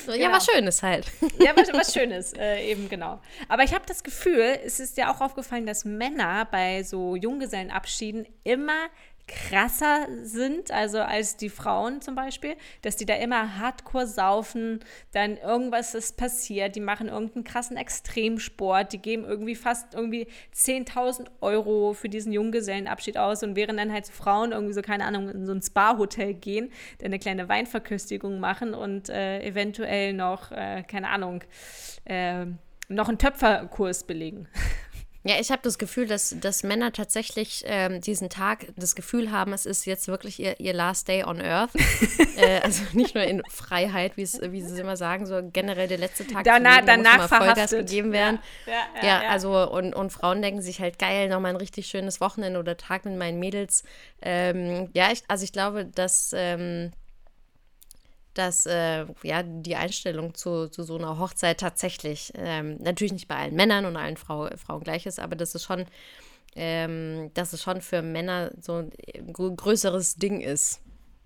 Ja, genau. was Schönes halt. Ja, was, was Schönes, äh, eben genau. Aber ich habe das Gefühl, es ist ja auch aufgefallen, dass Männer bei so Junggesellenabschieden immer krasser sind, also als die Frauen zum Beispiel, dass die da immer hardcore saufen, dann irgendwas ist passiert, die machen irgendeinen krassen Extremsport, die geben irgendwie fast irgendwie 10.000 Euro für diesen Junggesellenabschied aus und während dann halt so Frauen irgendwie so, keine Ahnung, in so ein Spa-Hotel gehen, dann eine kleine Weinverköstigung machen und äh, eventuell noch, äh, keine Ahnung, äh, noch einen Töpferkurs belegen. Ja, ich habe das Gefühl, dass, dass Männer tatsächlich ähm, diesen Tag das Gefühl haben, es ist jetzt wirklich ihr, ihr Last Day on Earth. äh, also nicht nur in Freiheit, wie sie es immer sagen, so generell der letzte Tag. Danach, Leben, danach muss mal Vollgas gegeben werden. Ja, ja, ja, ja, also und, und Frauen denken sich halt geil, nochmal ein richtig schönes Wochenende oder Tag mit meinen Mädels. Ähm, ja, ich, also ich glaube, dass. Ähm, dass äh, ja, die Einstellung zu, zu so einer Hochzeit tatsächlich, ähm, natürlich nicht bei allen Männern und allen Frau, Frauen gleich ist, aber das ist schon, ähm, dass es schon für Männer so ein größeres Ding ist.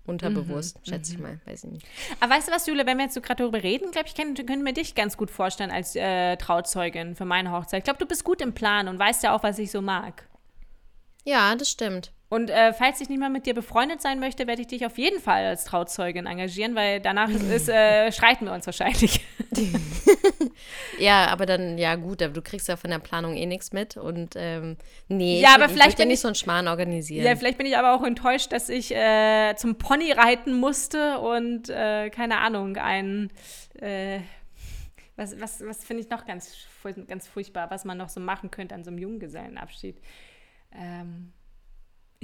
Unterbewusst, mhm, schätze ich mhm. mal, weiß ich nicht. Aber weißt du was, Jule, wenn wir jetzt so gerade darüber reden, glaube ich, können, können wir dich ganz gut vorstellen als äh, Trauzeugin für meine Hochzeit. Ich glaube, du bist gut im Plan und weißt ja auch, was ich so mag. Ja, das stimmt. Und äh, falls ich nicht mal mit dir befreundet sein möchte, werde ich dich auf jeden Fall als Trauzeugin engagieren, weil danach ist, äh, streiten wir uns wahrscheinlich. ja, aber dann, ja gut, aber du kriegst ja von der Planung eh nichts mit und ähm, nee, ja, ich, aber vielleicht ich ja nicht so einen Schmarrn organisieren. Ja, vielleicht bin ich aber auch enttäuscht, dass ich äh, zum Pony reiten musste und äh, keine Ahnung, ein äh, was, was, was finde ich noch ganz, ganz furchtbar, was man noch so machen könnte an so einem Junggesellenabschied. Ähm,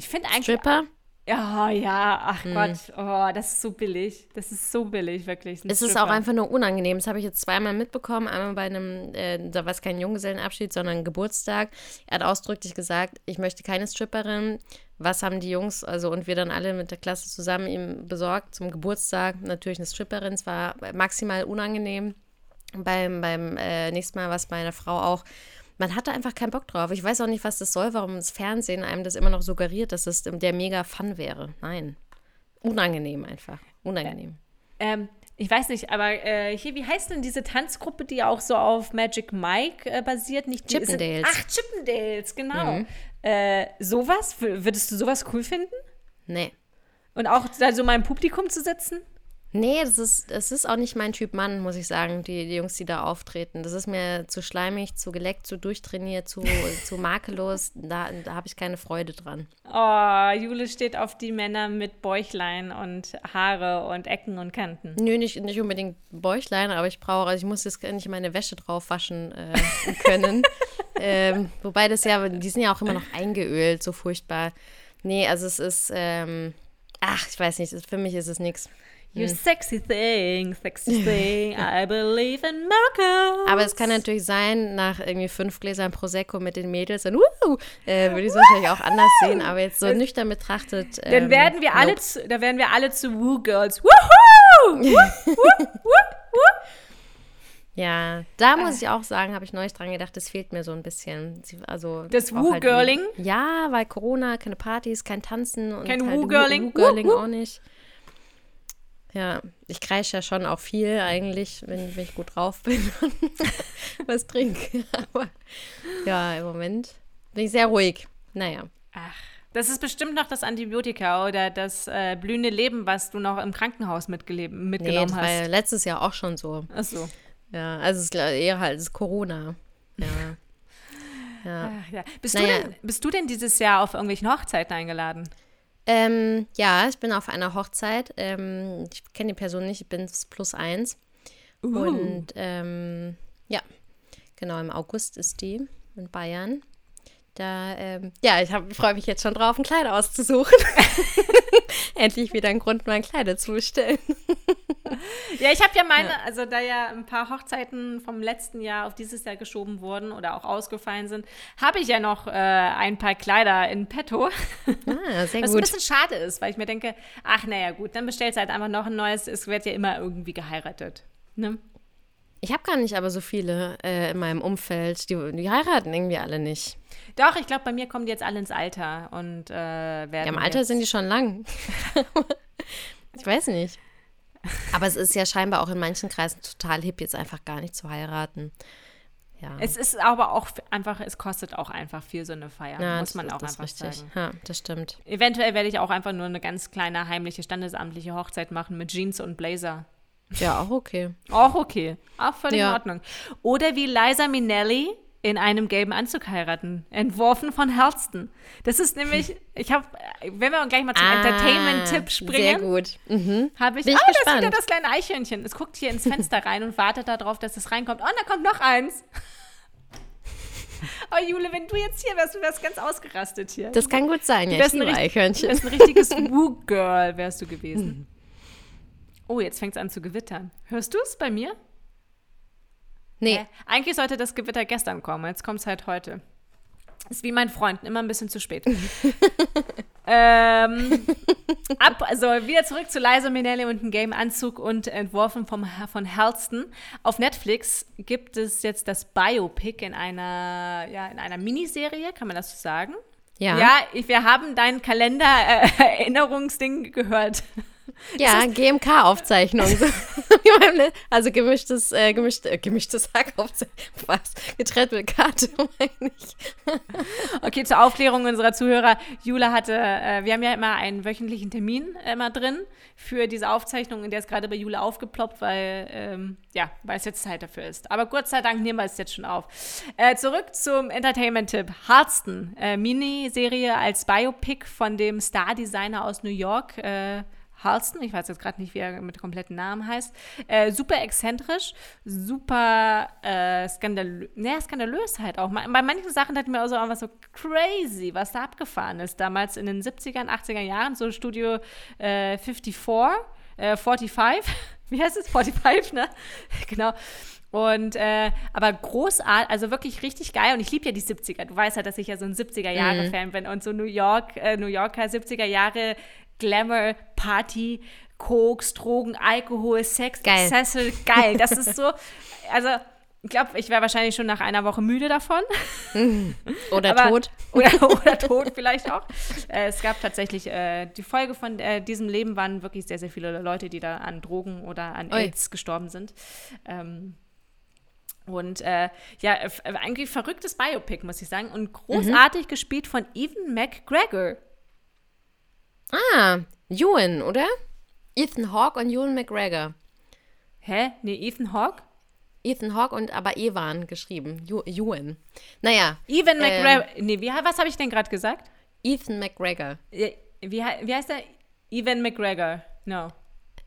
ich finde eigentlich. Stripper? Ja, ja, ach hm. Gott, oh, das ist so billig. Das ist so billig, wirklich. Es ist auch einfach nur unangenehm. Das habe ich jetzt zweimal mitbekommen. Einmal bei einem, äh, da war es kein Junggesellenabschied, sondern Geburtstag. Er hat ausdrücklich gesagt, ich möchte keine Stripperin. Was haben die Jungs, also und wir dann alle mit der Klasse zusammen ihm besorgt zum Geburtstag? Natürlich eine Stripperin. Es war maximal unangenehm. Beim, beim äh, nächsten Mal war es bei einer Frau auch man hatte einfach keinen Bock drauf. Ich weiß auch nicht, was das soll, warum das Fernsehen einem das immer noch suggeriert, dass es der mega Fun wäre. Nein. Unangenehm einfach. Unangenehm. Ähm, ich weiß nicht, aber äh, hier, wie heißt denn diese Tanzgruppe, die auch so auf Magic Mike äh, basiert? Nicht die, Chippendales. Ach, Chippendales, genau. Mhm. Äh, sowas, würdest du sowas cool finden? Nee. Und auch da so mal im Publikum zu sitzen? Nee, das ist, das ist auch nicht mein Typ Mann, muss ich sagen, die, die Jungs, die da auftreten. Das ist mir zu schleimig, zu geleckt, zu durchtrainiert, zu, zu makellos. Da, da habe ich keine Freude dran. Oh, Jule steht auf die Männer mit Bäuchlein und Haare und Ecken und Kanten. Nö, nicht, nicht unbedingt Bäuchlein, aber ich brauche, also ich muss jetzt nicht meine Wäsche drauf waschen äh, können. ähm, wobei das ja, die sind ja auch immer noch eingeölt, so furchtbar. Nee, also es ist, ähm, ach, ich weiß nicht, für mich ist es nichts. You sexy thing, sexy thing, I believe in miracles. Aber es kann natürlich sein, nach irgendwie fünf Gläsern Prosecco mit den Mädels, dann uh, äh, würde ich es wahrscheinlich auch anders sehen, aber jetzt so nüchtern betrachtet. Ähm, dann werden wir alle, zu, da werden wir alle zu Woo Girls. Woohoo! Ja, da muss ich auch sagen, habe ich neulich dran gedacht, das fehlt mir so ein bisschen. Also das Woo-Girling? Halt ja, weil Corona, keine Partys, kein Tanzen und kein halt Woo-Girling. Woo-Girling auch nicht. Ja, ich kreische ja schon auch viel eigentlich, wenn, wenn ich gut drauf bin und was trinke. Aber ja, im Moment bin ich sehr ruhig. Naja. Ach, das ist bestimmt noch das Antibiotika oder das äh, blühende Leben, was du noch im Krankenhaus mitgenommen nee, das hast. War ja letztes Jahr auch schon so. Ach so. Ja, also es ist eher halt ist Corona. Ja. ja. Ach, ja. Bist, naja. du denn, bist du denn dieses Jahr auf irgendwelchen Hochzeiten eingeladen? Ähm, ja, ich bin auf einer Hochzeit. Ähm, ich kenne die Person nicht, ich bin plus eins. Uh. Und ähm, ja, genau, im August ist die in Bayern. Da, ähm, ja, ich freue mich jetzt schon drauf, ein Kleid auszusuchen. Endlich wieder einen Grund, mal ein Kleider zu bestellen. ja, ich habe ja meine, ja. also da ja ein paar Hochzeiten vom letzten Jahr auf dieses Jahr geschoben wurden oder auch ausgefallen sind, habe ich ja noch äh, ein paar Kleider in petto. Ah, sehr Was gut. ein bisschen schade ist, weil ich mir denke, ach naja gut, dann bestellst du halt einfach noch ein neues, es wird ja immer irgendwie geheiratet. Ne? Ich habe gar nicht aber so viele äh, in meinem Umfeld. Die, die, heiraten irgendwie alle nicht. Doch, ich glaube, bei mir kommen die jetzt alle ins Alter und äh, werden. Ja, im Alter sind die schon lang. ich weiß nicht. Aber es ist ja scheinbar auch in manchen Kreisen total hip, jetzt einfach gar nicht zu heiraten. Ja. Es ist aber auch einfach, es kostet auch einfach viel so eine Feier, Ja, muss man das- auch einfach richtig. sagen. Ja, das stimmt. Eventuell werde ich auch einfach nur eine ganz kleine heimliche standesamtliche Hochzeit machen mit Jeans und Blazer. Ja, auch okay. Auch okay. Auch völlig in Ja. Ordnung. Oder wie Liza Minnelli in einem gelben Anzug heiraten. Entworfen von Halston. Das ist nämlich, ich habe, wenn wir gleich mal zum Entertainment-Tipp Ah, Sehr springen, gut. Mhm. habe ich, Bin ich oh, das ist gespannt. wieder das kleine Eichhörnchen. Es guckt hier ins Fenster rein und wartet darauf, dass es reinkommt. Oh, da kommt noch eins. Oh, Jule, wenn du jetzt hier wärst, du wärst ganz ausgerastet hier. Das kann gut sein, ja. wärst Ich ein richt- Eichhörnchen. Du wärst ein richtiges Woo-Girl, wärst du gewesen. Oh, jetzt fängt es an zu gewittern. Hörst du es bei mir? Nee, Hä? Eigentlich sollte das Gewitter gestern kommen, jetzt kommt es halt heute. Ist wie mein Freund, immer ein bisschen zu spät. ähm, ab, also wieder zurück zu Liza Minnelli und dem Game Anzug und entworfen vom, von Halston. Auf Netflix gibt es jetzt das Biopic in einer, ja, in einer Miniserie, kann man das so sagen? ja. Ja, ich, wir haben dein Kalender-Erinnerungsding gehört. Ja, GMK-Aufzeichnung. Also gemischtes, äh, gemischt, äh, gemischtes Hack Aufzeichnung. Was? Getrennt mit Karte, meine ich. Okay, zur Aufklärung unserer Zuhörer. Jula hatte, äh, wir haben ja immer einen wöchentlichen Termin immer drin für diese Aufzeichnung, in der ist gerade bei Jula aufgeploppt, weil, ähm, ja, weil es jetzt Zeit dafür ist. Aber Gott sei Dank nehmen wir es jetzt schon auf. Äh, zurück zum Entertainment-Tipp. Harston, äh, Miniserie als Biopic von dem Star-Designer aus New York, äh, Halston, ich weiß jetzt gerade nicht, wie er mit kompletten Namen heißt, äh, super exzentrisch, super äh, skandalös, naja, skandalös halt auch. Bei manchen Sachen dachte ich mir auch so einfach so crazy, was da abgefahren ist. Damals in den 70ern, 80er Jahren, so Studio äh, 54, äh, 45, wie heißt es? 45, ne? genau. Und äh, aber großartig, also wirklich richtig geil. Und ich liebe ja die 70er. Du weißt ja, dass ich ja so ein 70er-Jahre-Fan bin. Und so New York, äh, New Yorker 70er Jahre Glamour, Party, Koks, Drogen, Alkohol, Sex, Geil. Accessory, geil. Das ist so, also ich glaube, ich wäre wahrscheinlich schon nach einer Woche müde davon. Oder Aber- tot. Oder, oder tot vielleicht auch. Äh, es gab tatsächlich, äh, die Folge von äh, diesem Leben waren wirklich sehr, sehr viele Leute, die da an Drogen oder an. AIDS gestorben sind. Ähm, und äh, ja, äh, eigentlich verrücktes Biopic, muss ich sagen. Und großartig gespielt von Evan McGregor. Ah, Ewan, oder? Ethan Hawke und Ewan McGregor. Hä? Nee, Ethan Hawke? Ethan Hawke und aber Ewan geschrieben. Ewan. Naja, Evan Ähm. McGregor. Nee, wie, was habe ich denn gerade gesagt? Ethan McGregor. Wie, wie heißt er? Evan McGregor. No.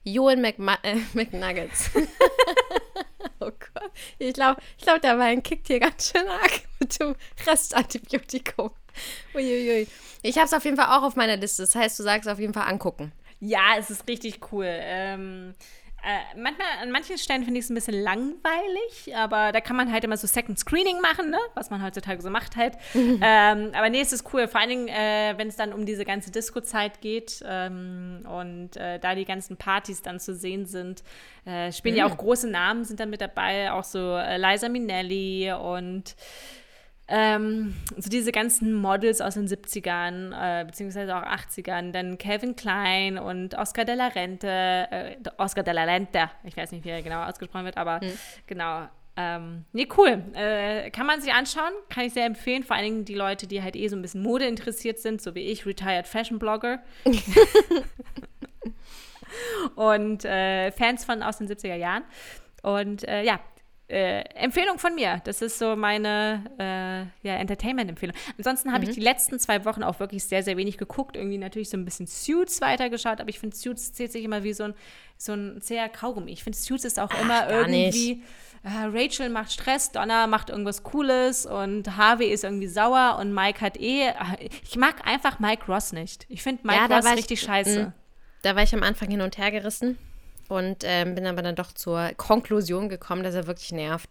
Ewan McMa äh, McNuggets. oh Gott. Ich glaube, ich glaub, der Wein kickt hier ganz schön arg mit dem Restantibiotikum. Uiuiui. Ich habe es auf jeden Fall auch auf meiner Liste. Das heißt, du sagst auf jeden Fall angucken. Ja, es ist richtig cool. Ähm, äh, manchmal, an manchen Stellen finde ich es ein bisschen langweilig, aber da kann man halt immer so Second Screening machen, ne? was man heutzutage so macht halt. ähm, aber nee, es ist cool, vor allen Dingen, äh, wenn es dann um diese ganze Disco-Zeit geht ähm, und äh, da die ganzen Partys dann zu sehen sind. Äh, spielen ja auch große Namen, sind dann mit dabei, auch so äh, Liza Minnelli und ähm, so diese ganzen Models aus den 70ern, äh, beziehungsweise auch 80ern, dann Calvin Klein und Oscar de la Rente, äh, Oscar de la Renta, ich weiß nicht, wie er genau ausgesprochen wird, aber genau. Ähm, nee, cool. Äh, kann man sich anschauen, kann ich sehr empfehlen. Vor allen Dingen die Leute, die halt eh so ein bisschen Mode interessiert sind, so wie ich, Retired Fashion Blogger. und äh, Fans von aus den 70er Jahren. Und äh, ja, äh, Empfehlung von mir. Das ist so meine äh, ja, Entertainment-Empfehlung. Ansonsten habe ich die letzten zwei Wochen auch wirklich sehr, sehr wenig geguckt. Irgendwie natürlich so ein bisschen Suits weitergeschaut, aber ich finde, Suits zählt sich immer wie so ein, so ein zäher Kaugummi. Ich finde, Suits ist auch immer gar nicht. irgendwie. äh, Rachel macht Stress, Donna macht irgendwas Cooles und Harvey ist irgendwie sauer und Mike hat eh. Ich mag einfach Mike Ross nicht. Ich finde Mike Ja, Ross war ich- richtig scheiße. Mm. Da war ich am Anfang hin und her gerissen und ähm, bin aber dann doch zur Konklusion gekommen, dass er wirklich nervt.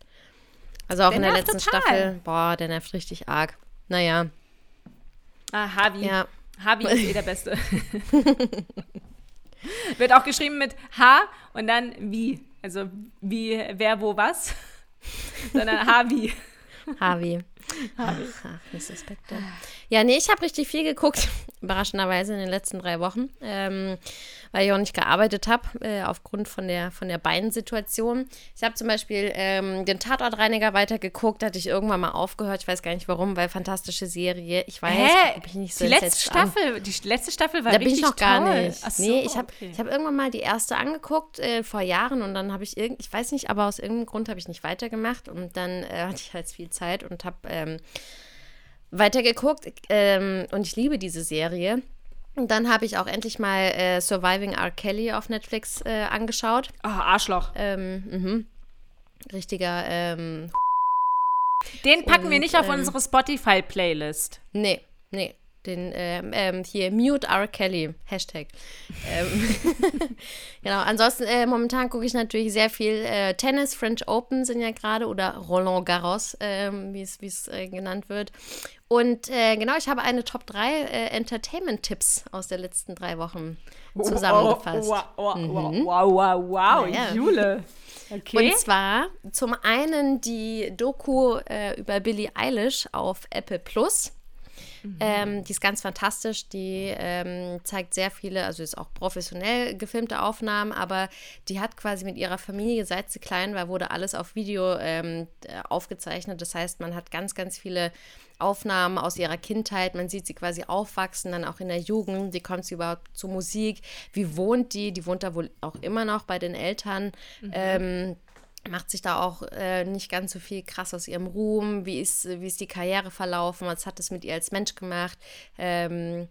Also auch Der in der letzten total. Staffel, boah, der nervt richtig arg. Naja, Ah, Harvey. ja. Harvey ist eh der Beste. Wird auch geschrieben mit H und dann wie. Also wie, wer, wo, was. Sondern Harvey. Harvey. Ach, Mrs. Spector. Ja, nee, ich habe richtig viel geguckt, überraschenderweise in den letzten drei Wochen, ähm, weil ich auch nicht gearbeitet habe, äh, aufgrund von der, von der Beinsituation. Ich habe zum Beispiel ähm, den Tatortreiniger weitergeguckt, hatte ich irgendwann mal aufgehört, ich weiß gar nicht warum, weil fantastische Serie. Ich weiß, Hä? ob ich nicht so die letzte Staffel, die letzte Staffel war da bin richtig ich noch gar toll. nicht. Ach so, nee, ich habe okay. ich hab irgendwann mal die erste angeguckt äh, vor Jahren und dann habe ich irgend, ich weiß nicht, aber aus irgendeinem Grund habe ich nicht weitergemacht und dann äh, hatte ich halt viel Zeit und habe ähm, weitergeguckt ähm, und ich liebe diese Serie. Und dann habe ich auch endlich mal äh, Surviving R. Kelly auf Netflix äh, angeschaut. Ah, Arschloch. Ähm, mhm. Richtiger, ähm, Den packen wir Und, nicht auf ähm, unsere Spotify-Playlist. Nee, nee. Den, ähm, ähm, hier, Mute R. Kelly, Hashtag. ähm, genau, ansonsten, äh, momentan gucke ich natürlich sehr viel äh, Tennis, French Open sind ja gerade, oder Roland Garros, ähm, wie es äh, genannt wird. Und äh, genau, ich habe eine Top 3 äh, Entertainment-Tipps aus der letzten drei Wochen zusammengefasst. Wow, wow, wow, wow, wow, wow, Ja, ja. Jule. Okay. Und zwar zum einen die Doku äh, über Billie Eilish auf Apple Plus. Ähm, die ist ganz fantastisch. Die ähm, zeigt sehr viele, also ist auch professionell gefilmte Aufnahmen, aber die hat quasi mit ihrer Familie, seit sie klein war, wurde alles auf Video ähm, äh, aufgezeichnet. Das heißt, man hat ganz, ganz viele Aufnahmen aus ihrer Kindheit. Man sieht sie quasi aufwachsen, dann auch in der Jugend. Wie kommt sie überhaupt zur Musik? Wie wohnt die? Die wohnt da wohl auch immer noch bei den Eltern. Ähm, macht sich da auch äh, nicht ganz so viel krass aus ihrem Ruhm. Wie ist, wie ist die Karriere verlaufen? Was hat es mit ihr als Mensch gemacht? Ähm,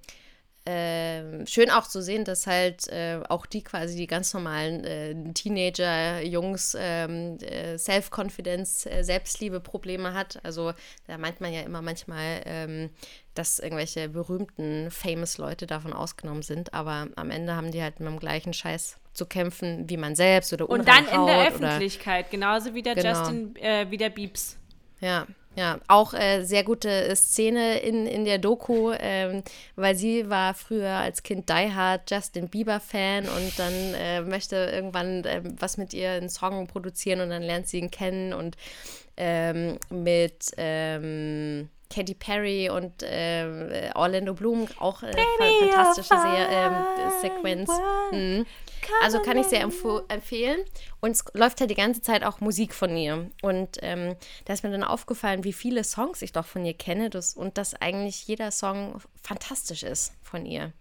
ähm, schön auch zu sehen, dass halt äh, auch die quasi die ganz normalen äh, Teenager-Jungs ähm, äh, Self-Confidence, äh, Selbstliebe-Probleme hat. Also da meint man ja immer manchmal, ähm, dass irgendwelche berühmten, famous Leute davon ausgenommen sind. Aber am Ende haben die halt mit dem gleichen Scheiß zu kämpfen wie man selbst oder Und dann in der oder- Öffentlichkeit, genauso wie der Genau. Justin, äh, wie der Biebs. Ja, ja, auch äh, sehr gute Szene in, in der Doku, ähm, weil sie war früher als Kind Die Hard Justin Bieber-Fan und dann äh, möchte irgendwann ähm, was mit ihr einen Song produzieren und dann lernt sie ihn kennen und ähm, mit ähm, Katy Perry und äh, Orlando Bloom auch äh, fa- fantastische Serie, ähm, Sequenz. Mhm. Also kann ich sehr empf empfehlen. Und es läuft halt die ganze Zeit auch Musik von ihr. Und ähm, da ist mir dann aufgefallen, wie viele Songs ich doch von ihr kenne das, und dass eigentlich jeder Song fantastisch ist von ihr.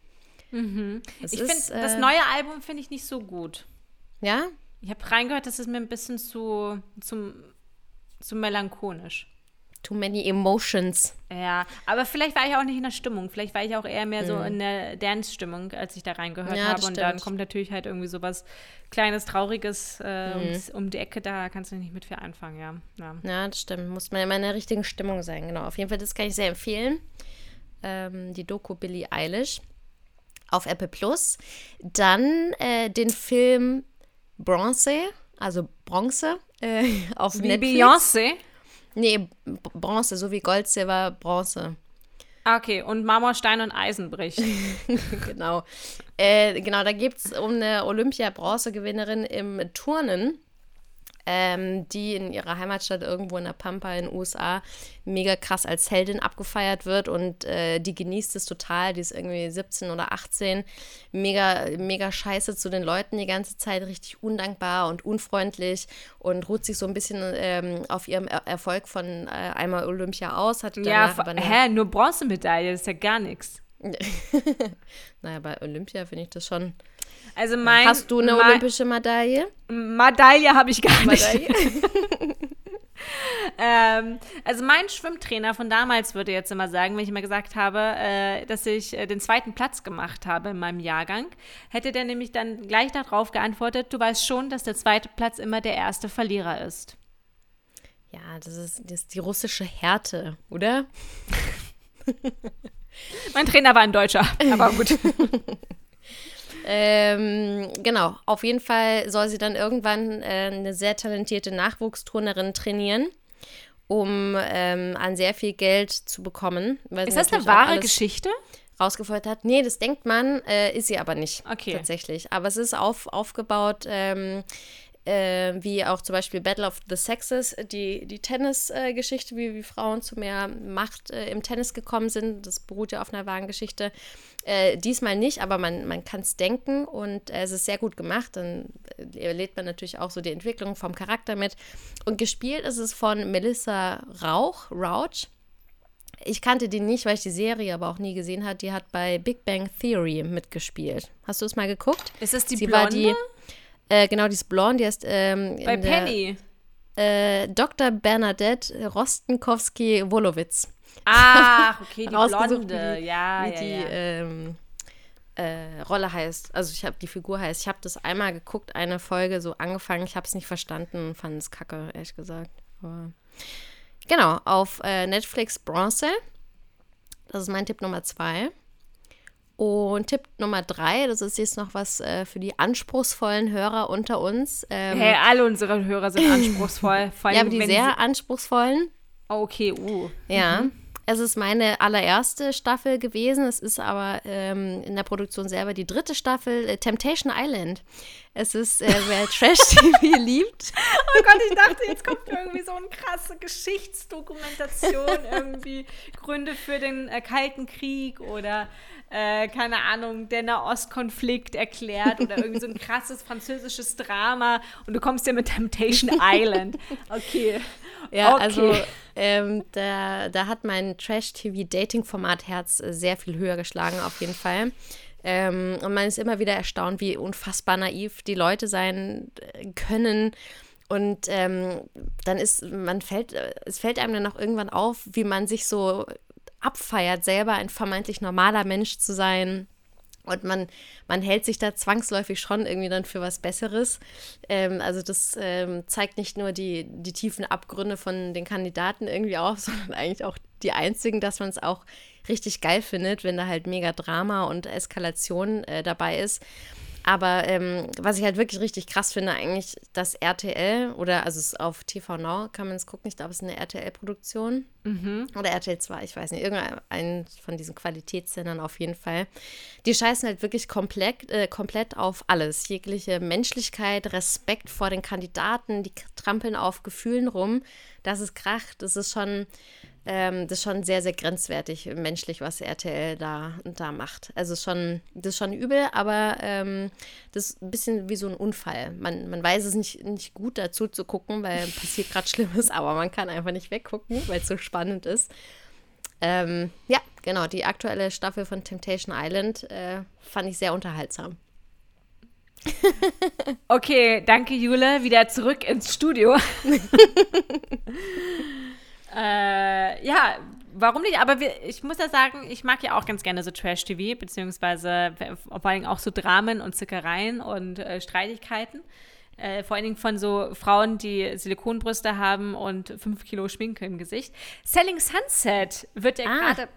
Das Mhm. Ich finde, ist, das äh, neue Album finde ich nicht so gut. Ja, Ich habe reingehört, das ist mir ein bisschen zu, zu, zu melancholisch. Too Many Emotions. Ja, aber vielleicht war ich auch nicht in der Stimmung. Vielleicht war ich auch eher mehr so in der Dance-Stimmung, als ich da reingehört. Ja, habe. Und dann kommt natürlich halt irgendwie sowas Kleines, Trauriges äh, Mhm. ums- um die Ecke. Da kannst du nicht mit viel anfangen, ja. ja. Ja, das stimmt. Muss man immer in der richtigen Stimmung sein. Genau. Auf jeden Fall, das kann ich sehr empfehlen. Ähm, die Doku Billie Eilish auf Apple Plus. Dann äh, den Film Bronze, also Bronze, äh, auf Wie Netflix. Beyoncé. Nee, Bronze, so wie Gold, Silber, Bronze. Ah, Okay, und Marmor, Stein und Eisen bricht. genau. Äh, genau, da geht es um eine Olympia-Bronzegewinnerin im Turnen, ähm, die in ihrer Heimatstadt irgendwo in der Pampa in den USA mega krass als Heldin abgefeiert wird und äh, die genießt es total. Die ist irgendwie 17 oder 18, mega, mega scheiße zu den Leuten die ganze Zeit, richtig undankbar und unfreundlich und ruht sich so ein bisschen ähm, auf ihrem er Erfolg von äh, einmal Olympia aus. Hat ja, hä, nur Bronzemedaille, das ist ja gar nichts. naja, bei Olympia finde ich das schon. Also mein, Hast du eine mein, olympische Medaille? Medaille habe ich gar nicht. Ähm, also mein Schwimmtrainer von damals würde jetzt immer sagen, wenn ich immer gesagt habe, äh, dass ich äh, den zweiten Platz gemacht habe in meinem Jahrgang, hätte der nämlich dann gleich darauf geantwortet, du weißt schon, dass der zweite Platz immer der erste Verlierer ist. Ja, das ist, das ist die russische Härte, oder? Mein Trainer war ein Deutscher, aber gut. Ähm, genau, auf jeden Fall soll sie dann irgendwann äh, eine sehr talentierte Nachwuchsturnerin trainieren, um ähm, an sehr viel Geld zu bekommen. Ist das eine wahre Geschichte? rausgefeuert hat. Nee, das denkt man, äh, ist sie aber nicht. Okay. Tatsächlich. Aber es ist auf, aufgebaut. Ähm, äh, wie auch zum Beispiel Battle of the Sexes, die, die Tennis-Geschichte, wie, wie Frauen zu mehr Macht äh, im Tennis gekommen sind. Das beruht ja auf einer wahren Geschichte. Äh, diesmal nicht, aber man, man kann es denken und äh, es ist sehr gut gemacht. Dann äh, erlebt man natürlich auch so die Entwicklung vom Charakter mit. Und gespielt ist es von Melissa Rauch, Rauch. Ich kannte die nicht, weil ich die Serie aber auch nie gesehen habe. Die hat bei Big Bang Theory mitgespielt. Hast du es mal geguckt? Ist das die Sie Blonde? war die, äh, genau, die ist blond, die ist ähm, Bei in der- Penny. äh, Dr. Bernadette Rostenkowski-Wolowitz. Ach, okay, die Blonde. wie die- ja, wie ja, die ja. Ähm, äh, Rolle heißt. Also ich habe die Figur heißt. Ich habe das einmal geguckt, eine Folge so angefangen. Ich habe es nicht verstanden und fand es kacke, ehrlich gesagt. Aber genau, auf äh, Netflix Bronze. Das ist mein Tipp Nummer zwei. Und Tipp Nummer drei, das ist jetzt noch was äh, für die anspruchsvollen Hörer unter uns. Ähm, Hey, alle unsere Hörer sind anspruchsvoll. Vor allem, ja, aber die sehr anspruchsvollen. Oh, okay, uh. Ja. Es ist meine allererste Staffel gewesen. Es ist aber ähm, in der Produktion selber die dritte Staffel, äh, Temptation Island. Es ist, äh, wer Trash-TV liebt. Oh Gott, ich dachte, jetzt kommt irgendwie so eine krasse Geschichtsdokumentation, irgendwie Gründe für den äh, Kalten Krieg oder äh, keine Ahnung, der Nahostkonflikt erklärt oder irgendwie so ein krasses französisches Drama und du kommst ja mit Temptation Island. Okay. Ja, okay. also ähm, da, da hat mein Trash-TV-Dating-Format Herz äh, sehr viel höher geschlagen, auf jeden Fall. Ähm, und man ist immer wieder erstaunt, wie unfassbar naiv die Leute sein äh, können. Und ähm, dann ist, man fällt, äh, es fällt einem dann auch irgendwann auf, wie man sich so abfeiert, selber ein vermeintlich normaler Mensch zu sein. Und man, man hält sich da zwangsläufig schon irgendwie dann für was Besseres. Ähm, also das ähm, zeigt nicht nur die, die tiefen Abgründe von den Kandidaten irgendwie auf, sondern eigentlich auch die einzigen, dass man es auch richtig geil findet, wenn da halt mega Drama und Eskalation äh, dabei ist. Aber ähm, was ich halt wirklich richtig krass finde, eigentlich, dass RTL oder also es ist auf TV Now kann man es gucken, ich glaube, es ist eine RTL-Produktion oder RTL 2, ich weiß nicht, irgendein von diesen Qualitätssendern auf jeden Fall. Die scheißen halt wirklich komplett, äh, komplett auf alles. Jegliche Menschlichkeit, Respekt vor den Kandidaten, die trampeln auf Gefühlen rum. Das ist kracht, das ist schon, ähm, das ist schon sehr, sehr grenzwertig menschlich, was RTL da, da macht. Also schon, das ist schon übel, aber ähm, das ist ein bisschen wie so ein Unfall. Man, man weiß es nicht, nicht gut dazu zu gucken, weil passiert gerade Schlimmes, aber man kann einfach nicht weggucken, weil es so spannend ist. Ähm, ja, genau, die aktuelle Staffel von Temptation Island äh, fand ich sehr unterhaltsam. Okay, danke Jule. Wieder zurück ins Studio. äh, ja, warum nicht? Aber wir, ich muss ja sagen, ich mag ja auch ganz gerne so Trash-TV, beziehungsweise vor allen Dingen auch so Dramen und Zickereien und äh, Streitigkeiten. Äh, vor allen Dingen von so Frauen, die Silikonbrüste haben und fünf Kilo Schminke im Gesicht. Selling Sunset wird ja Ah. gerade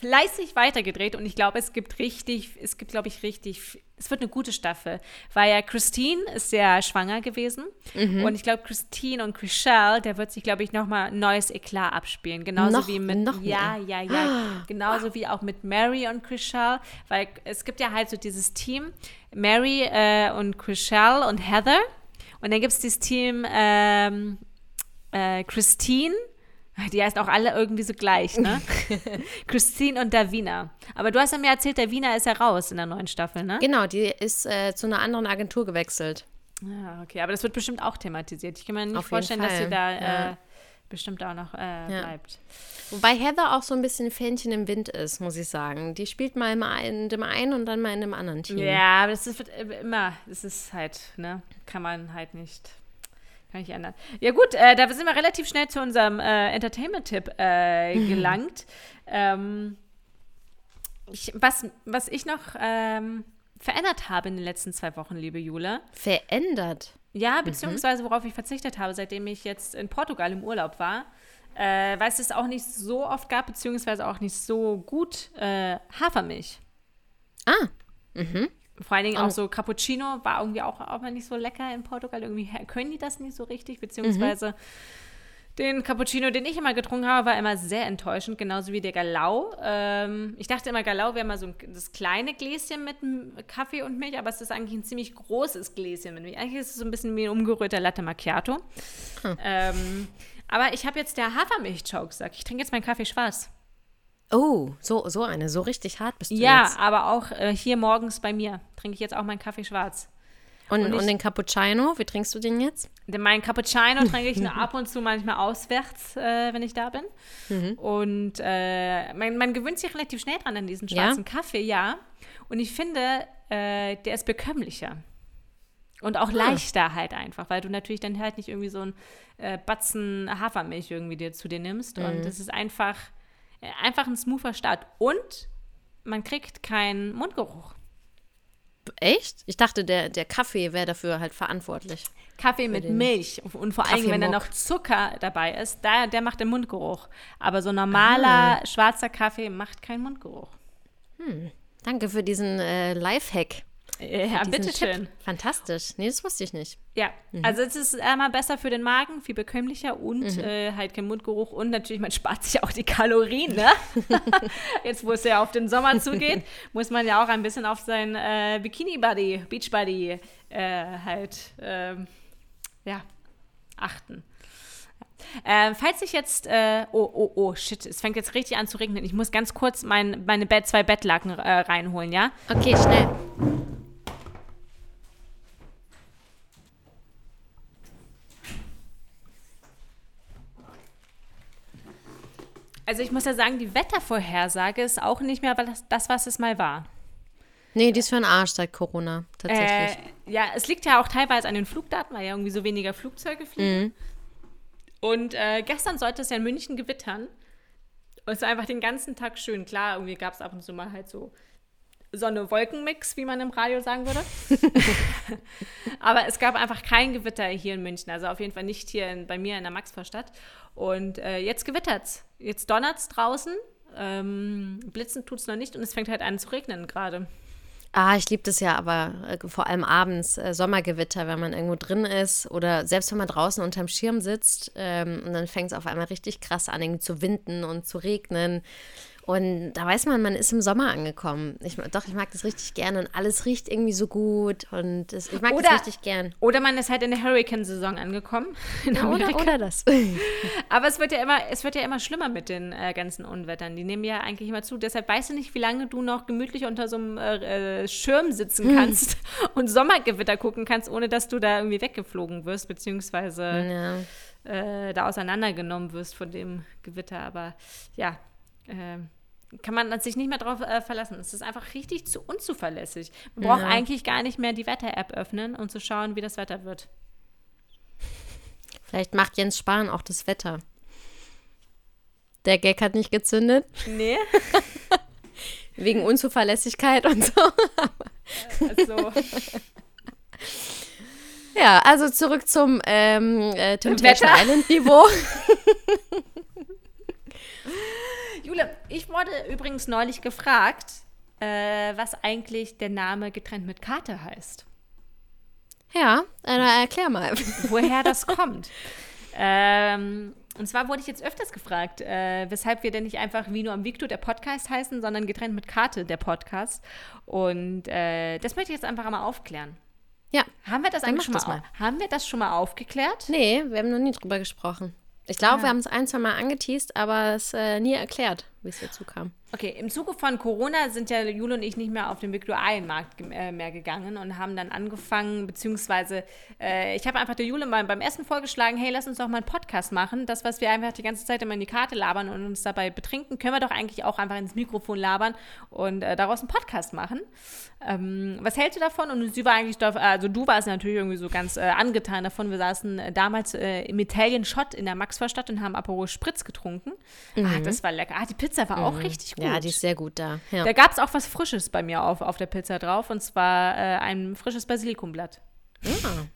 fleißig weitergedreht und ich glaube, es gibt richtig, es gibt, glaube ich, richtig, es wird eine gute Staffel, weil ja Christine ist ja schwanger gewesen Mhm. und ich glaube, Christine und Chriselle, der wird sich, glaube ich, nochmal ein neues Eklat abspielen, genauso Noch- wie mit, noch ja, mehr? ja, ja, genauso wie auch mit Mary und Chriselle, weil es gibt ja halt so dieses Team, Mary äh, und Chriselle und Heather und dann gibt es dieses Team ähm, äh, Christine, die heißen auch alle irgendwie so gleich, ne? Christine und Davina. Aber du hast ja mir erzählt, Davina ist ja raus in der neuen Staffel, ne? Genau, die ist äh, zu einer anderen Agentur gewechselt. Ja, okay, aber das wird bestimmt auch thematisiert. Ich kann mir nicht Auf vorstellen, dass sie da ja. äh, bestimmt auch noch äh, bleibt. Wobei Heather auch so ein bisschen Fähnchen im Wind ist, muss ich sagen. Die spielt mal in dem einen und dann mal in dem anderen Team. Ja, aber das ist, wird immer, das ist halt, ne, kann man halt nicht, kann ich ändern. Ja gut, äh, da sind wir relativ schnell zu unserem äh, Entertainment-Tipp äh, gelangt. ähm, ich, was, was ich noch ähm, verändert habe in den letzten zwei Wochen, liebe Jule, Verändert. ja, beziehungsweise worauf ich verzichtet habe, seitdem ich jetzt in Portugal im Urlaub war, äh, weil es es auch nicht so oft gab, beziehungsweise auch nicht so gut äh, Hafermilch. Ah, Vor allen Dingen auch so Cappuccino war irgendwie auch, auch nicht so lecker in Portugal. Irgendwie können die das nicht so richtig, beziehungsweise Den Cappuccino, den ich immer getrunken habe, war immer sehr enttäuschend, genauso wie der Galau. Ähm, ich dachte immer, Galau wäre mal so ein, das kleine Gläschen mit Kaffee und Milch, aber es ist eigentlich ein ziemlich großes Gläschen mit Milch. Eigentlich ist es so ein bisschen wie ein umgerührter Latte Macchiato. Hm. Ähm, aber ich habe jetzt der Hafermilch-Chow gesagt. Ich trinke jetzt meinen Kaffee schwarz. Oh, so, so eine, so richtig hart bist du Ja, jetzt. aber auch äh, hier morgens bei mir trinke ich jetzt auch meinen Kaffee schwarz. Und, und und, ich- den Cappuccino, wie trinkst du den jetzt? Den- Mein Cappuccino trinke ich nur ab und zu manchmal auswärts, äh, wenn ich da bin. Mhm. Und äh, man, man gewöhnt sich relativ schnell dran an diesen Ja? schwarzen Kaffee, ja. Und ich finde, äh, der ist bekömmlicher. Und auch leichter halt einfach, weil du natürlich dann halt nicht irgendwie so einen äh, Batzen Hafermilch irgendwie dir zu dir nimmst. Mhm. Und es ist einfach, einfach ein smoother Start. Und man kriegt keinen Mundgeruch. Echt? Ich dachte, der, der Kaffee wäre dafür halt verantwortlich. Kaffee mit Milch und vor allem, wenn da noch Zucker dabei ist, da, der macht den Mundgeruch. Aber so normaler schwarzer Kaffee macht keinen Mundgeruch. Danke für diesen äh, Lifehack. Ja, bitteschön. Fantastisch. Nee, das wusste ich nicht. Ja, Mhm. also es ist einmal besser für den Magen, viel bekömmlicher und äh, halt kein Mundgeruch und natürlich, man spart sich auch die Kalorien, ne? Jetzt, wo es ja auf den Sommer zugeht, muss man ja auch ein bisschen auf sein äh, Bikini-Buddy, Beach-Buddy äh, halt, ähm, ja, achten. Äh, falls ich jetzt, äh, oh, oh, oh, shit, es fängt jetzt richtig an zu regnen. Ich muss ganz kurz mein, meine Bett, zwei Bettlaken äh, reinholen, ja? Okay, schnell. Also ich muss ja sagen, die Wettervorhersage ist auch nicht mehr das, was es mal war. Nee, die ist für den Arsch seit Corona, tatsächlich. Äh, ja, es liegt ja auch teilweise an den Flugdaten, weil ja irgendwie so weniger Flugzeuge fliegen. Mhm. Und äh, gestern sollte es ja in München gewittern. Und es war einfach den ganzen Tag schön. Klar, irgendwie gab es ab und zu mal halt so Sonne-Wolken-Mix, wie man im Radio sagen würde. Aber es gab einfach kein Gewitter hier in München. Also auf jeden Fall nicht hier in, bei mir in der Maxvorstadt. Und äh, jetzt gewittert's. Jetzt donnert's draußen. Ähm, blitzen tut's noch nicht und es fängt halt an zu regnen gerade. Ah, ich liebe das ja, aber äh, vor allem abends, äh, Sommergewitter, wenn man irgendwo drin ist oder selbst wenn man draußen unterm Schirm sitzt ähm, und dann fängt es auf einmal richtig krass an, irgendwie zu winden und zu regnen. Und da weiß man, man ist im Sommer angekommen. Ich, doch, ich mag das richtig gerne und alles riecht irgendwie so gut und das, ich mag Oder- das richtig gern. Oder man ist halt in der Hurricane-Saison angekommen. Ja, oder, oder das. Aber es wird ja immer, es wird ja immer schlimmer mit den äh, ganzen Unwettern. Die nehmen ja eigentlich immer zu. Deshalb weißt du nicht, wie lange du noch gemütlich unter so einem äh, äh, Schirm sitzen kannst und Sommergewitter gucken kannst, ohne dass du da irgendwie weggeflogen wirst, beziehungsweise ja. äh, da auseinandergenommen wirst von dem Gewitter. Aber ja, äh, kann man sich nicht mehr drauf äh, verlassen. Es ist einfach richtig zu unzuverlässig. Man braucht Ja. eigentlich gar nicht mehr die Wetter-App öffnen und zu schauen, wie das Wetter wird. Vielleicht macht Jens Spahn auch das Wetter. Der Gag hat nicht gezündet, Nee, wegen Unzuverlässigkeit und so. also. Ja, also zurück zum ähm, äh, Temptation Wetter. Island Niveau. Ich wurde übrigens neulich gefragt, äh, was eigentlich der Name getrennt mit Karte heißt. Ja, äh, erklär mal. Woher das kommt. Ähm, und zwar wurde ich jetzt öfters gefragt, äh, weshalb wir denn nicht einfach wie nur am Victor der Podcast heißen, sondern getrennt mit Karte der Podcast. Und äh, das möchte ich jetzt einfach mal aufklären. Ja. Haben wir das eigentlich schon mal, au- Haben wir das schon mal aufgeklärt? Nee, wir haben noch nie drüber gesprochen. Ich glaube, Ah. wir haben es ein, zwei Mal angeteased, aber es äh, nie erklärt, wie es dazu kam. Okay, im Zuge von Corona sind ja Jule und ich nicht mehr auf den Viktualienmarkt ge äh, mehr gegangen und haben dann angefangen, beziehungsweise äh, ich habe einfach der Jule mal beim Essen vorgeschlagen, hey, lass uns doch mal einen Podcast machen. Das, was wir einfach die ganze Zeit immer in die Karte labern und uns dabei betrinken, können wir doch eigentlich auch einfach ins Mikrofon labern und äh, daraus einen Podcast machen. Ähm, was hältst du davon? Und sie war eigentlich, da, also du warst natürlich irgendwie so ganz äh, angetan davon. Wir saßen äh, damals äh, im Italian Shot in der Maxvorstadt und haben Aperol Spritz getrunken. Ah, das war lecker. Ah, die Pizza war auch richtig gut. Ja, die ist sehr gut da. Ja. Da gab es auch was Frisches bei mir auf, auf der Pizza drauf, und zwar äh, ein frisches Basilikumblatt. Ah.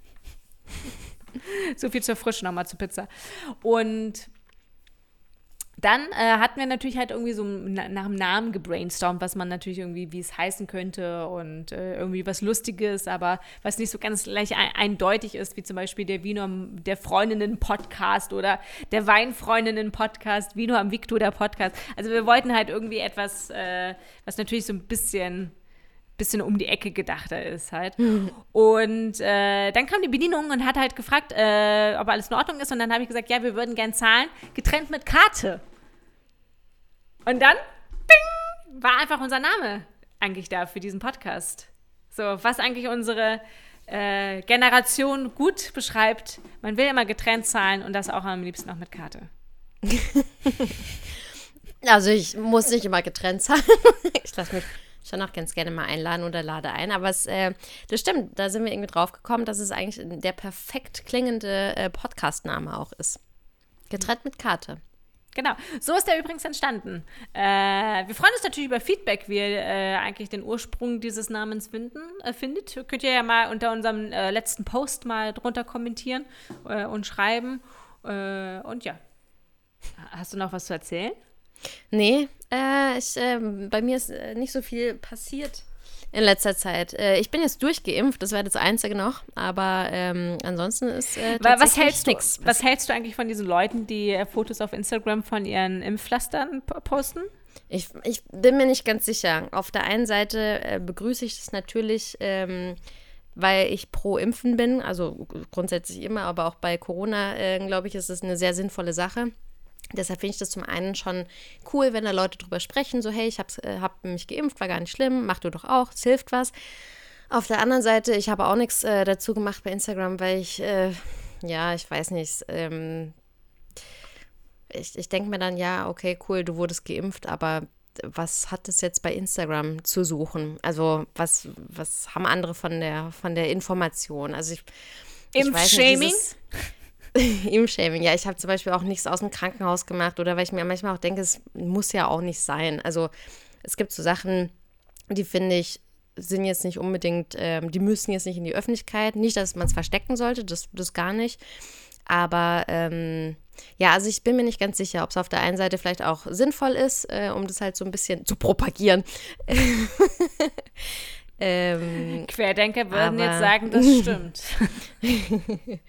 So viel zur Frische nochmal zur Pizza. Und dann äh, hatten wir natürlich halt irgendwie so na, nach dem Namen gebrainstormt, was man natürlich irgendwie, wie es heißen könnte und äh, irgendwie was Lustiges, aber was nicht so ganz gleich ein, eindeutig ist, wie zum Beispiel der Vino am, der Freundinnen-Podcast oder der Weinfreundinnen-Podcast, Vino am Victor der Podcast. Also wir wollten halt irgendwie etwas, äh, was natürlich so ein bisschen bisschen um die Ecke gedachter ist halt. Mhm. Und äh, dann kam die Bedienung und hat halt gefragt, äh, ob alles in Ordnung ist. Und dann habe ich gesagt, ja, wir würden gern zahlen, getrennt mit Karte. Und dann bing, war einfach unser Name eigentlich da für diesen Podcast. So, was eigentlich unsere äh, Generation gut beschreibt. Man will immer getrennt zahlen und das auch am liebsten noch mit Karte. also ich muss nicht immer getrennt zahlen. ich lasse mich schon auch ganz gerne mal einladen oder lade ein. Aber es, äh, das stimmt, da sind wir irgendwie drauf gekommen, dass es eigentlich der perfekt klingende äh, Podcast-Name auch ist. Getrennt mit Karte. Genau, so ist der übrigens entstanden. Äh, wir freuen uns natürlich über Feedback, wie ihr äh, eigentlich den Ursprung dieses Namens finden, äh, findet. Könnt ihr ja mal unter unserem äh, letzten Post mal drunter kommentieren äh, und schreiben. Äh, und ja, hast du noch was zu erzählen? Nee, ich, bei mir ist nicht so viel passiert in letzter Zeit. Äh, ich bin jetzt durchgeimpft, das wäre das Einzige noch, aber ähm, ansonsten ist äh, was hältst nichts. Was hältst du eigentlich von diesen Leuten, die äh, Fotos auf Instagram von ihren Impfpflastern posten? Ich, ich bin mir nicht ganz sicher. Auf der einen Seite äh, begrüße ich das natürlich, ähm, weil ich pro Impfen bin, also grundsätzlich immer, aber auch bei Corona, äh, glaube ich, ist es eine sehr sinnvolle Sache. Deshalb finde ich das zum einen schon cool, wenn da Leute drüber sprechen, so hey, ich habe äh, hab mich geimpft, war gar nicht schlimm, mach du doch auch, es hilft was. Auf der anderen Seite, ich habe auch nichts äh, dazu gemacht bei Instagram, weil ich, äh, ja, ich weiß nicht, ähm, ich, ich denke mir dann, ja, okay, cool, du wurdest geimpft, aber was hat es jetzt bei Instagram zu suchen? Also was, was haben andere von der, von der Information? Also ich, Impfshaming? Impfshaming. Ja, ich habe zum Beispiel auch nichts aus dem Krankenhaus gemacht oder weil ich mir manchmal auch denke, es muss ja auch nicht sein. Also es gibt so Sachen, die finde ich, sind jetzt nicht unbedingt, ähm, die müssen jetzt nicht in die Öffentlichkeit. Nicht, dass man es verstecken sollte, das, das gar nicht. Aber ähm, ja, also ich bin mir nicht ganz sicher, ob es auf der einen Seite vielleicht auch sinnvoll ist, äh, um das halt so ein bisschen zu propagieren. ähm, Querdenker würden jetzt sagen, das stimmt.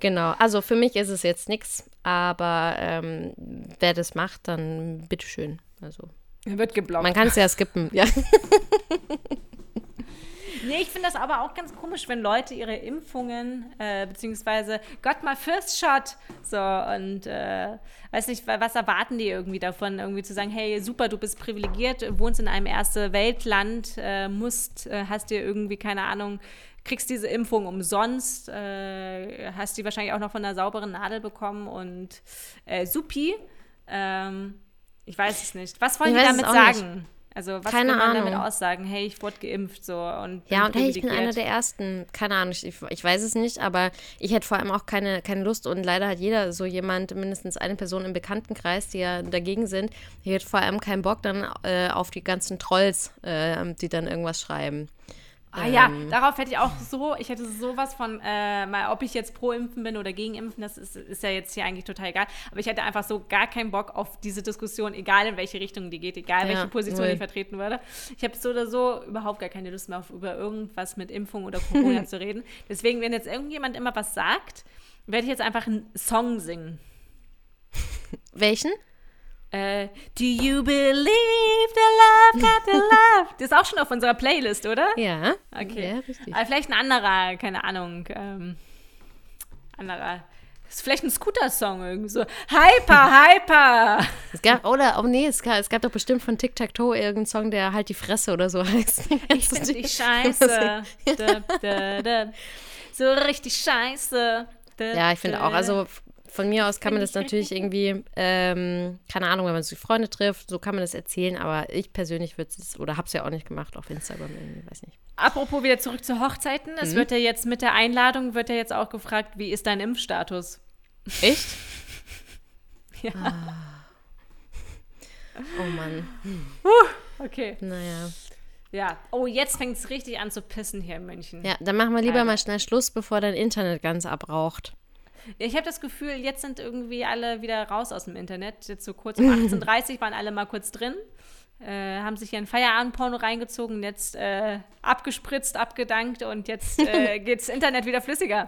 Genau, also für mich ist es jetzt nichts, aber ähm, wer das macht, dann bitteschön. Also. Wird geblockt. Man kann es ja skippen, ja. Nee, ich finde das aber auch ganz komisch, wenn Leute ihre Impfungen, äh, beziehungsweise Gott mal First Shot, so und äh, weiß nicht, was erwarten die irgendwie davon, irgendwie zu sagen, hey, super, du bist privilegiert, wohnst in einem erste Weltland, äh, musst, äh, hast dir irgendwie, keine Ahnung, kriegst diese Impfung umsonst, äh, hast die wahrscheinlich auch noch von einer sauberen Nadel bekommen und äh, supi. Ähm, ich weiß es nicht. Was wollen ich die damit sagen? Nicht. Also was Keine will man Ahnung. damit aussagen? Hey, ich wurde geimpft so und ja und hey, ich bin einer der ersten. Keine Ahnung, ich, ich weiß es nicht, aber ich hätte vor allem auch keine, keine Lust und leider hat jeder so jemand, mindestens eine Person im Bekanntenkreis, die ja dagegen sind, die hat vor allem keinen Bock dann äh, auf die ganzen Trolls, äh, die dann irgendwas schreiben. Ah ja, ähm. darauf hätte ich auch so, ich hätte sowas von, äh, mal, ob ich jetzt pro Impfen bin oder gegen Impfen, das ist, ist ja jetzt hier eigentlich total egal. Aber ich hätte einfach so gar keinen Bock auf diese Diskussion, egal in welche Richtung die geht, egal ja, welche Position ich vertreten würde. Ich habe so oder so überhaupt gar keine Lust mehr auf über irgendwas mit Impfung oder Corona zu reden. Deswegen, wenn jetzt irgendjemand immer was sagt, werde ich jetzt einfach einen Song singen. Welchen? Äh, Do you believe the love got the love? Das ist auch schon auf unserer Playlist, oder? Ja. Okay. Ja, richtig. Aber vielleicht ein anderer, keine Ahnung, ähm, anderer. Das ist vielleicht ein Scooter-Song irgendwie so. Hyper, hyper! Es gab, oder, oh nee, es gab, es gab doch bestimmt von Tic Tac Toe irgendeinen Song, der halt die Fresse oder so heißt. Ich finde die scheiße. da, da, da. So richtig scheiße. ja, ich finde auch, also von mir aus kann man das natürlich irgendwie, ähm, keine Ahnung, wenn man sich Freunde trifft, so kann man das erzählen, aber ich persönlich würde es, oder habe es ja auch nicht gemacht auf Instagram, irgendwie, weiß nicht. Apropos wieder zurück zu Hochzeiten, es mhm. wird ja jetzt mit der Einladung, wird ja jetzt auch gefragt, wie ist dein Impfstatus? Echt? ja. Ah. Oh Mann. Uh, okay. Naja. Ja. Oh, jetzt fängt es richtig an zu pissen hier in München. Ja, dann machen wir lieber Alter. mal schnell Schluss, bevor dein Internet ganz abraucht. Ich habe das Gefühl, jetzt sind irgendwie alle wieder raus aus dem Internet. Jetzt so kurz um 18.30 Uhr waren alle mal kurz drin. Äh, haben sich hier ein Feierabendporno reingezogen, jetzt äh, abgespritzt, abgedankt und jetzt äh, geht's Internet wieder flüssiger.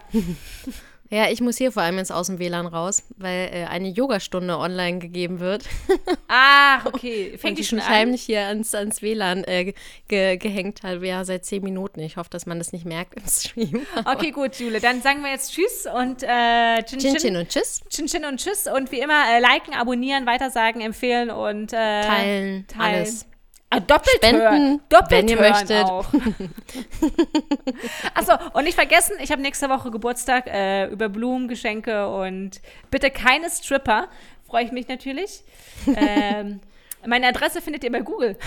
Ja, ich muss hier vor allem jetzt aus dem WLAN raus, weil äh, eine Yogastunde online gegeben wird. Ach, okay. Fängt die schon an? heimlich hier ans, ans WLAN äh, ge gehängt hat. Ja, seit zehn Minuten. Ich hoffe, dass man das nicht merkt im Stream. Okay, gut, Jule. Dann sagen wir jetzt Tschüss und äh, Chin Chin. Chin und Tschüss. Chin Chin und Tschüss. Und wie immer, äh, liken, abonnieren, weitersagen, empfehlen und äh, Teilen, teilen. alles. Ah, doppelt Spenden, hören. Doppelt wenn ihr hören möchtet. Achso, und nicht vergessen, ich habe nächste Woche Geburtstag äh, über Blumen, Geschenke und bitte keine Stripper. Freue ich mich natürlich. ähm, meine Adresse findet ihr bei Google.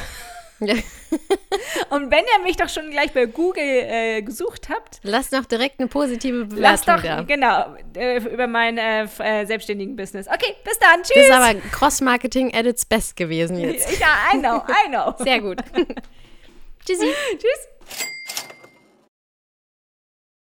Und wenn ihr mich doch schon gleich bei Google äh, gesucht habt, Lasst noch direkt eine positive lasst Bewertung doch, da. genau, äh, über mein äh, äh, selbstständigen Business. Okay, bis dann. Das Tschüss. ist aber Cross-Marketing at its best gewesen jetzt. ja, I know, I know. Sehr gut. Tschüssi. Tschüss.